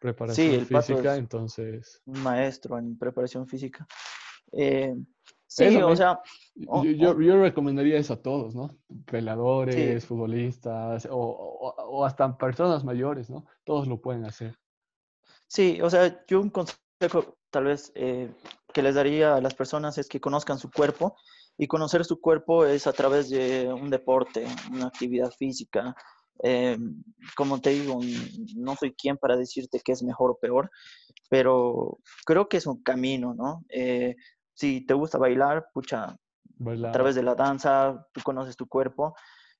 preparación sí, el física, pato es entonces... Un maestro en preparación física. Eh, Sí, o sea... yo, yo, recomendaría eso a todos, ¿no? Peladores, futbolistas o, o, hasta personas mayores, ¿no? Todos lo pueden hacer. Sí, o sea, yo un consejo tal vez eh, que les daría a las personas es que conozcan su cuerpo y conocer su cuerpo es a través de un deporte, una actividad física. Eh, como te digo, no soy quien para decirte que es mejor o peor, pero creo que es un camino, ¿no? Eh, si te gusta bailar, pucha, a través de la danza, tú conoces tu cuerpo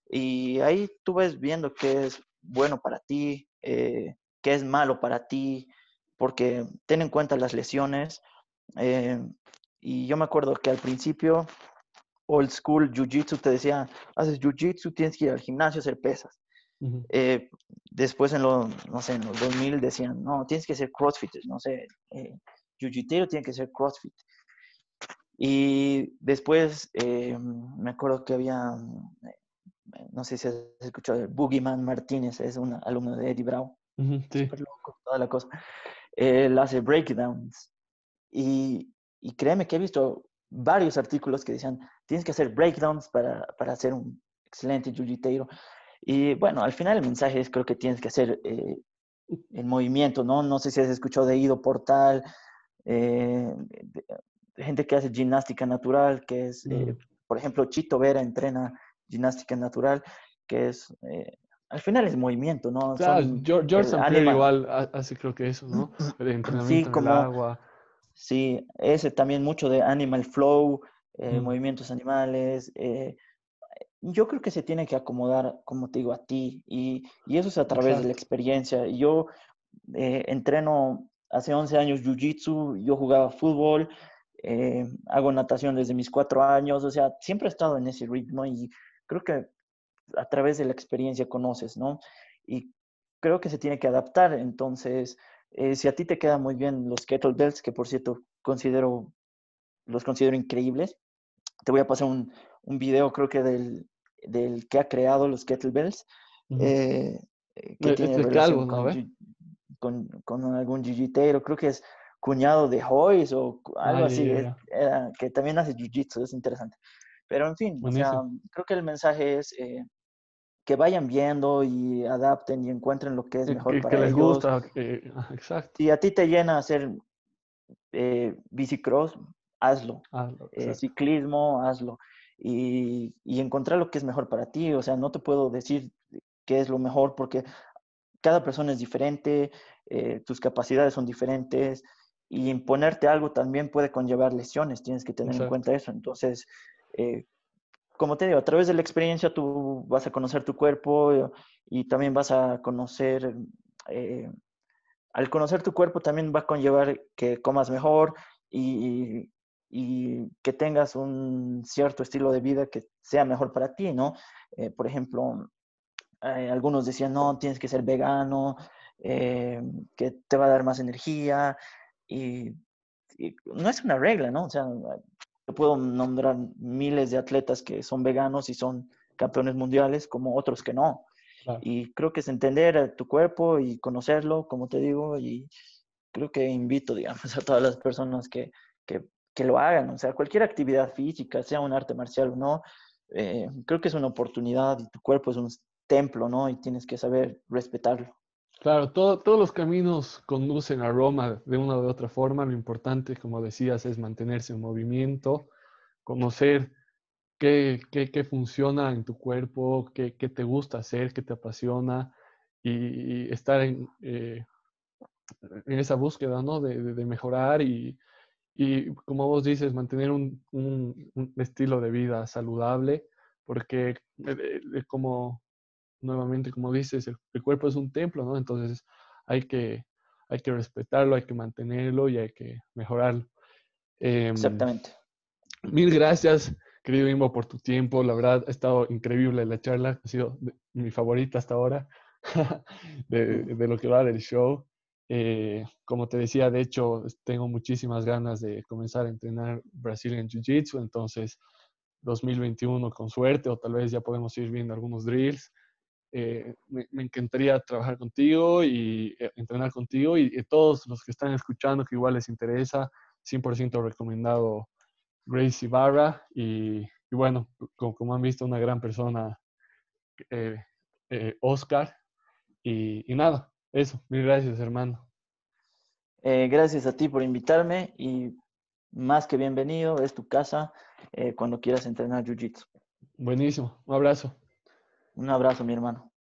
y ahí tú ves viendo qué es bueno para ti, qué es malo para ti, porque ten en cuenta las lesiones. Eh, y yo me acuerdo que al principio, old school jiu-jitsu te decía, haces jiu-jitsu, tienes que ir al gimnasio a hacer pesas. Eh, después en los, no sé, en los 2000 decían, no, tienes que ser crossfit, no sé, eh, jiu-jitsu tiene que ser crossfit. Y después eh, me acuerdo que había, no sé si has escuchado, el Boogeyman Martínez, es un alumno de Eddie Bravo. sí. loco, toda la cosa él hace breakdowns. Y, y, créeme que he visto varios artículos que decían, tienes que hacer breakdowns para, para ser un excelente jiu Y bueno, al final el mensaje es creo que tienes que hacer eh, el movimiento, ¿no? No sé si has escuchado de Ido Portal, eh, gente que hace gimnástica natural, que es, eh, mm. por ejemplo, Chito Vera entrena gimnástica natural, que es al final es movimiento, ¿no? Claro, George, George igual hace creo que eso, ¿no? El entrenamiento sí, como, en el agua. Sí, ese también mucho de animal flow, eh, movimientos animales. Eh, yo creo que se tiene que acomodar, como te digo, a ti. Y, y eso es a través de la experiencia. Yo eh, entreno hace 11 años Jiu-Jitsu, yo jugaba fútbol, hago natación desde mis cuatro años, o sea, siempre he estado en ese ritmo y creo que a través de la experiencia conoces, ¿no? Y creo que se tiene que adaptar. Entonces, eh, si a ti te quedan muy bien los kettlebells, que por cierto considero, los considero increíbles, te voy a pasar un, un video, creo que del, del, que ha creado los kettlebells. Eh, eh, que tiene relación con, con, algún jiu creo que es cuñado de Hoyes o algo así, que también hace jiu-jitsu, es interesante. Pero en fin, o sea, creo que el mensaje es que vayan viendo y adapten y encuentren lo que es mejor que, para que les gusta, exacto. Si a ti te llena hacer eh, bicicross, hazlo. Eh, ciclismo, hazlo. Y, y, encontrar lo que es mejor para ti. O sea, no te puedo decir qué es lo mejor porque cada persona es diferente, eh, tus capacidades son diferentes y imponerte algo también puede conllevar lesiones. Tienes que tener en cuenta eso. Entonces, eh, como te digo, a través de la experiencia tú vas a conocer tu cuerpo eh, y también vas a conocer, eh, al conocer tu cuerpo también va a conllevar que comas mejor y, que tengas un cierto estilo de vida que sea mejor para ti, ¿no? Eh, por ejemplo, algunos decían, no, tienes que ser vegano, que te va a dar más energía y no es una regla, ¿no? O sea, puedo nombrar miles de atletas que son veganos y son campeones mundiales, como otros que no. Y creo que es entender tu cuerpo y conocerlo, como te digo, y creo que invito, digamos, a todas las personas que, que, que lo hagan, o sea, cualquier actividad física, sea un arte marcial o no, eh, creo que es una oportunidad y tu cuerpo es un templo, ¿no? Y tienes que saber respetarlo. Claro, todos los caminos conducen a Roma de una u otra forma. Lo importante, como decías, es mantenerse en movimiento, conocer qué, qué, funciona en tu cuerpo, qué, qué, te gusta hacer, qué te apasiona y, estar en, eh, en, esa búsqueda ¿no? de, de, mejorar y, y, como vos dices, mantener un, un, estilo de vida saludable, porque eh, eh, como nuevamente, como dices, el, cuerpo es un templo, ¿no? Entonces hay que, hay que respetarlo, hay que mantenerlo y hay que mejorarlo. Em, Exactamente. Mil gracias, querido Imbo, por tu tiempo. La verdad, ha estado increíble la charla. Ha sido mi favorita hasta ahora de, de, lo que va del show. Eh, como te decía, de hecho, tengo muchísimas ganas de comenzar a entrenar Brazilian Jiu-Jitsu. Entonces, 2021 con suerte, o tal vez ya podemos ir viendo algunos drills. Eh, me, encantaría trabajar contigo y eh, entrenar contigo y, todos los que están escuchando que igual les interesa, 100% recomendado Gracie Barra y, bueno, como, han visto, una gran persona, eh, Oscar. Y, nada, eso, mil gracias, hermano. gracias a ti por invitarme y más que bienvenido, es tu casa cuando quieras entrenar Jiu-Jitsu. Buenísimo, un abrazo. Un abrazo, mi hermano.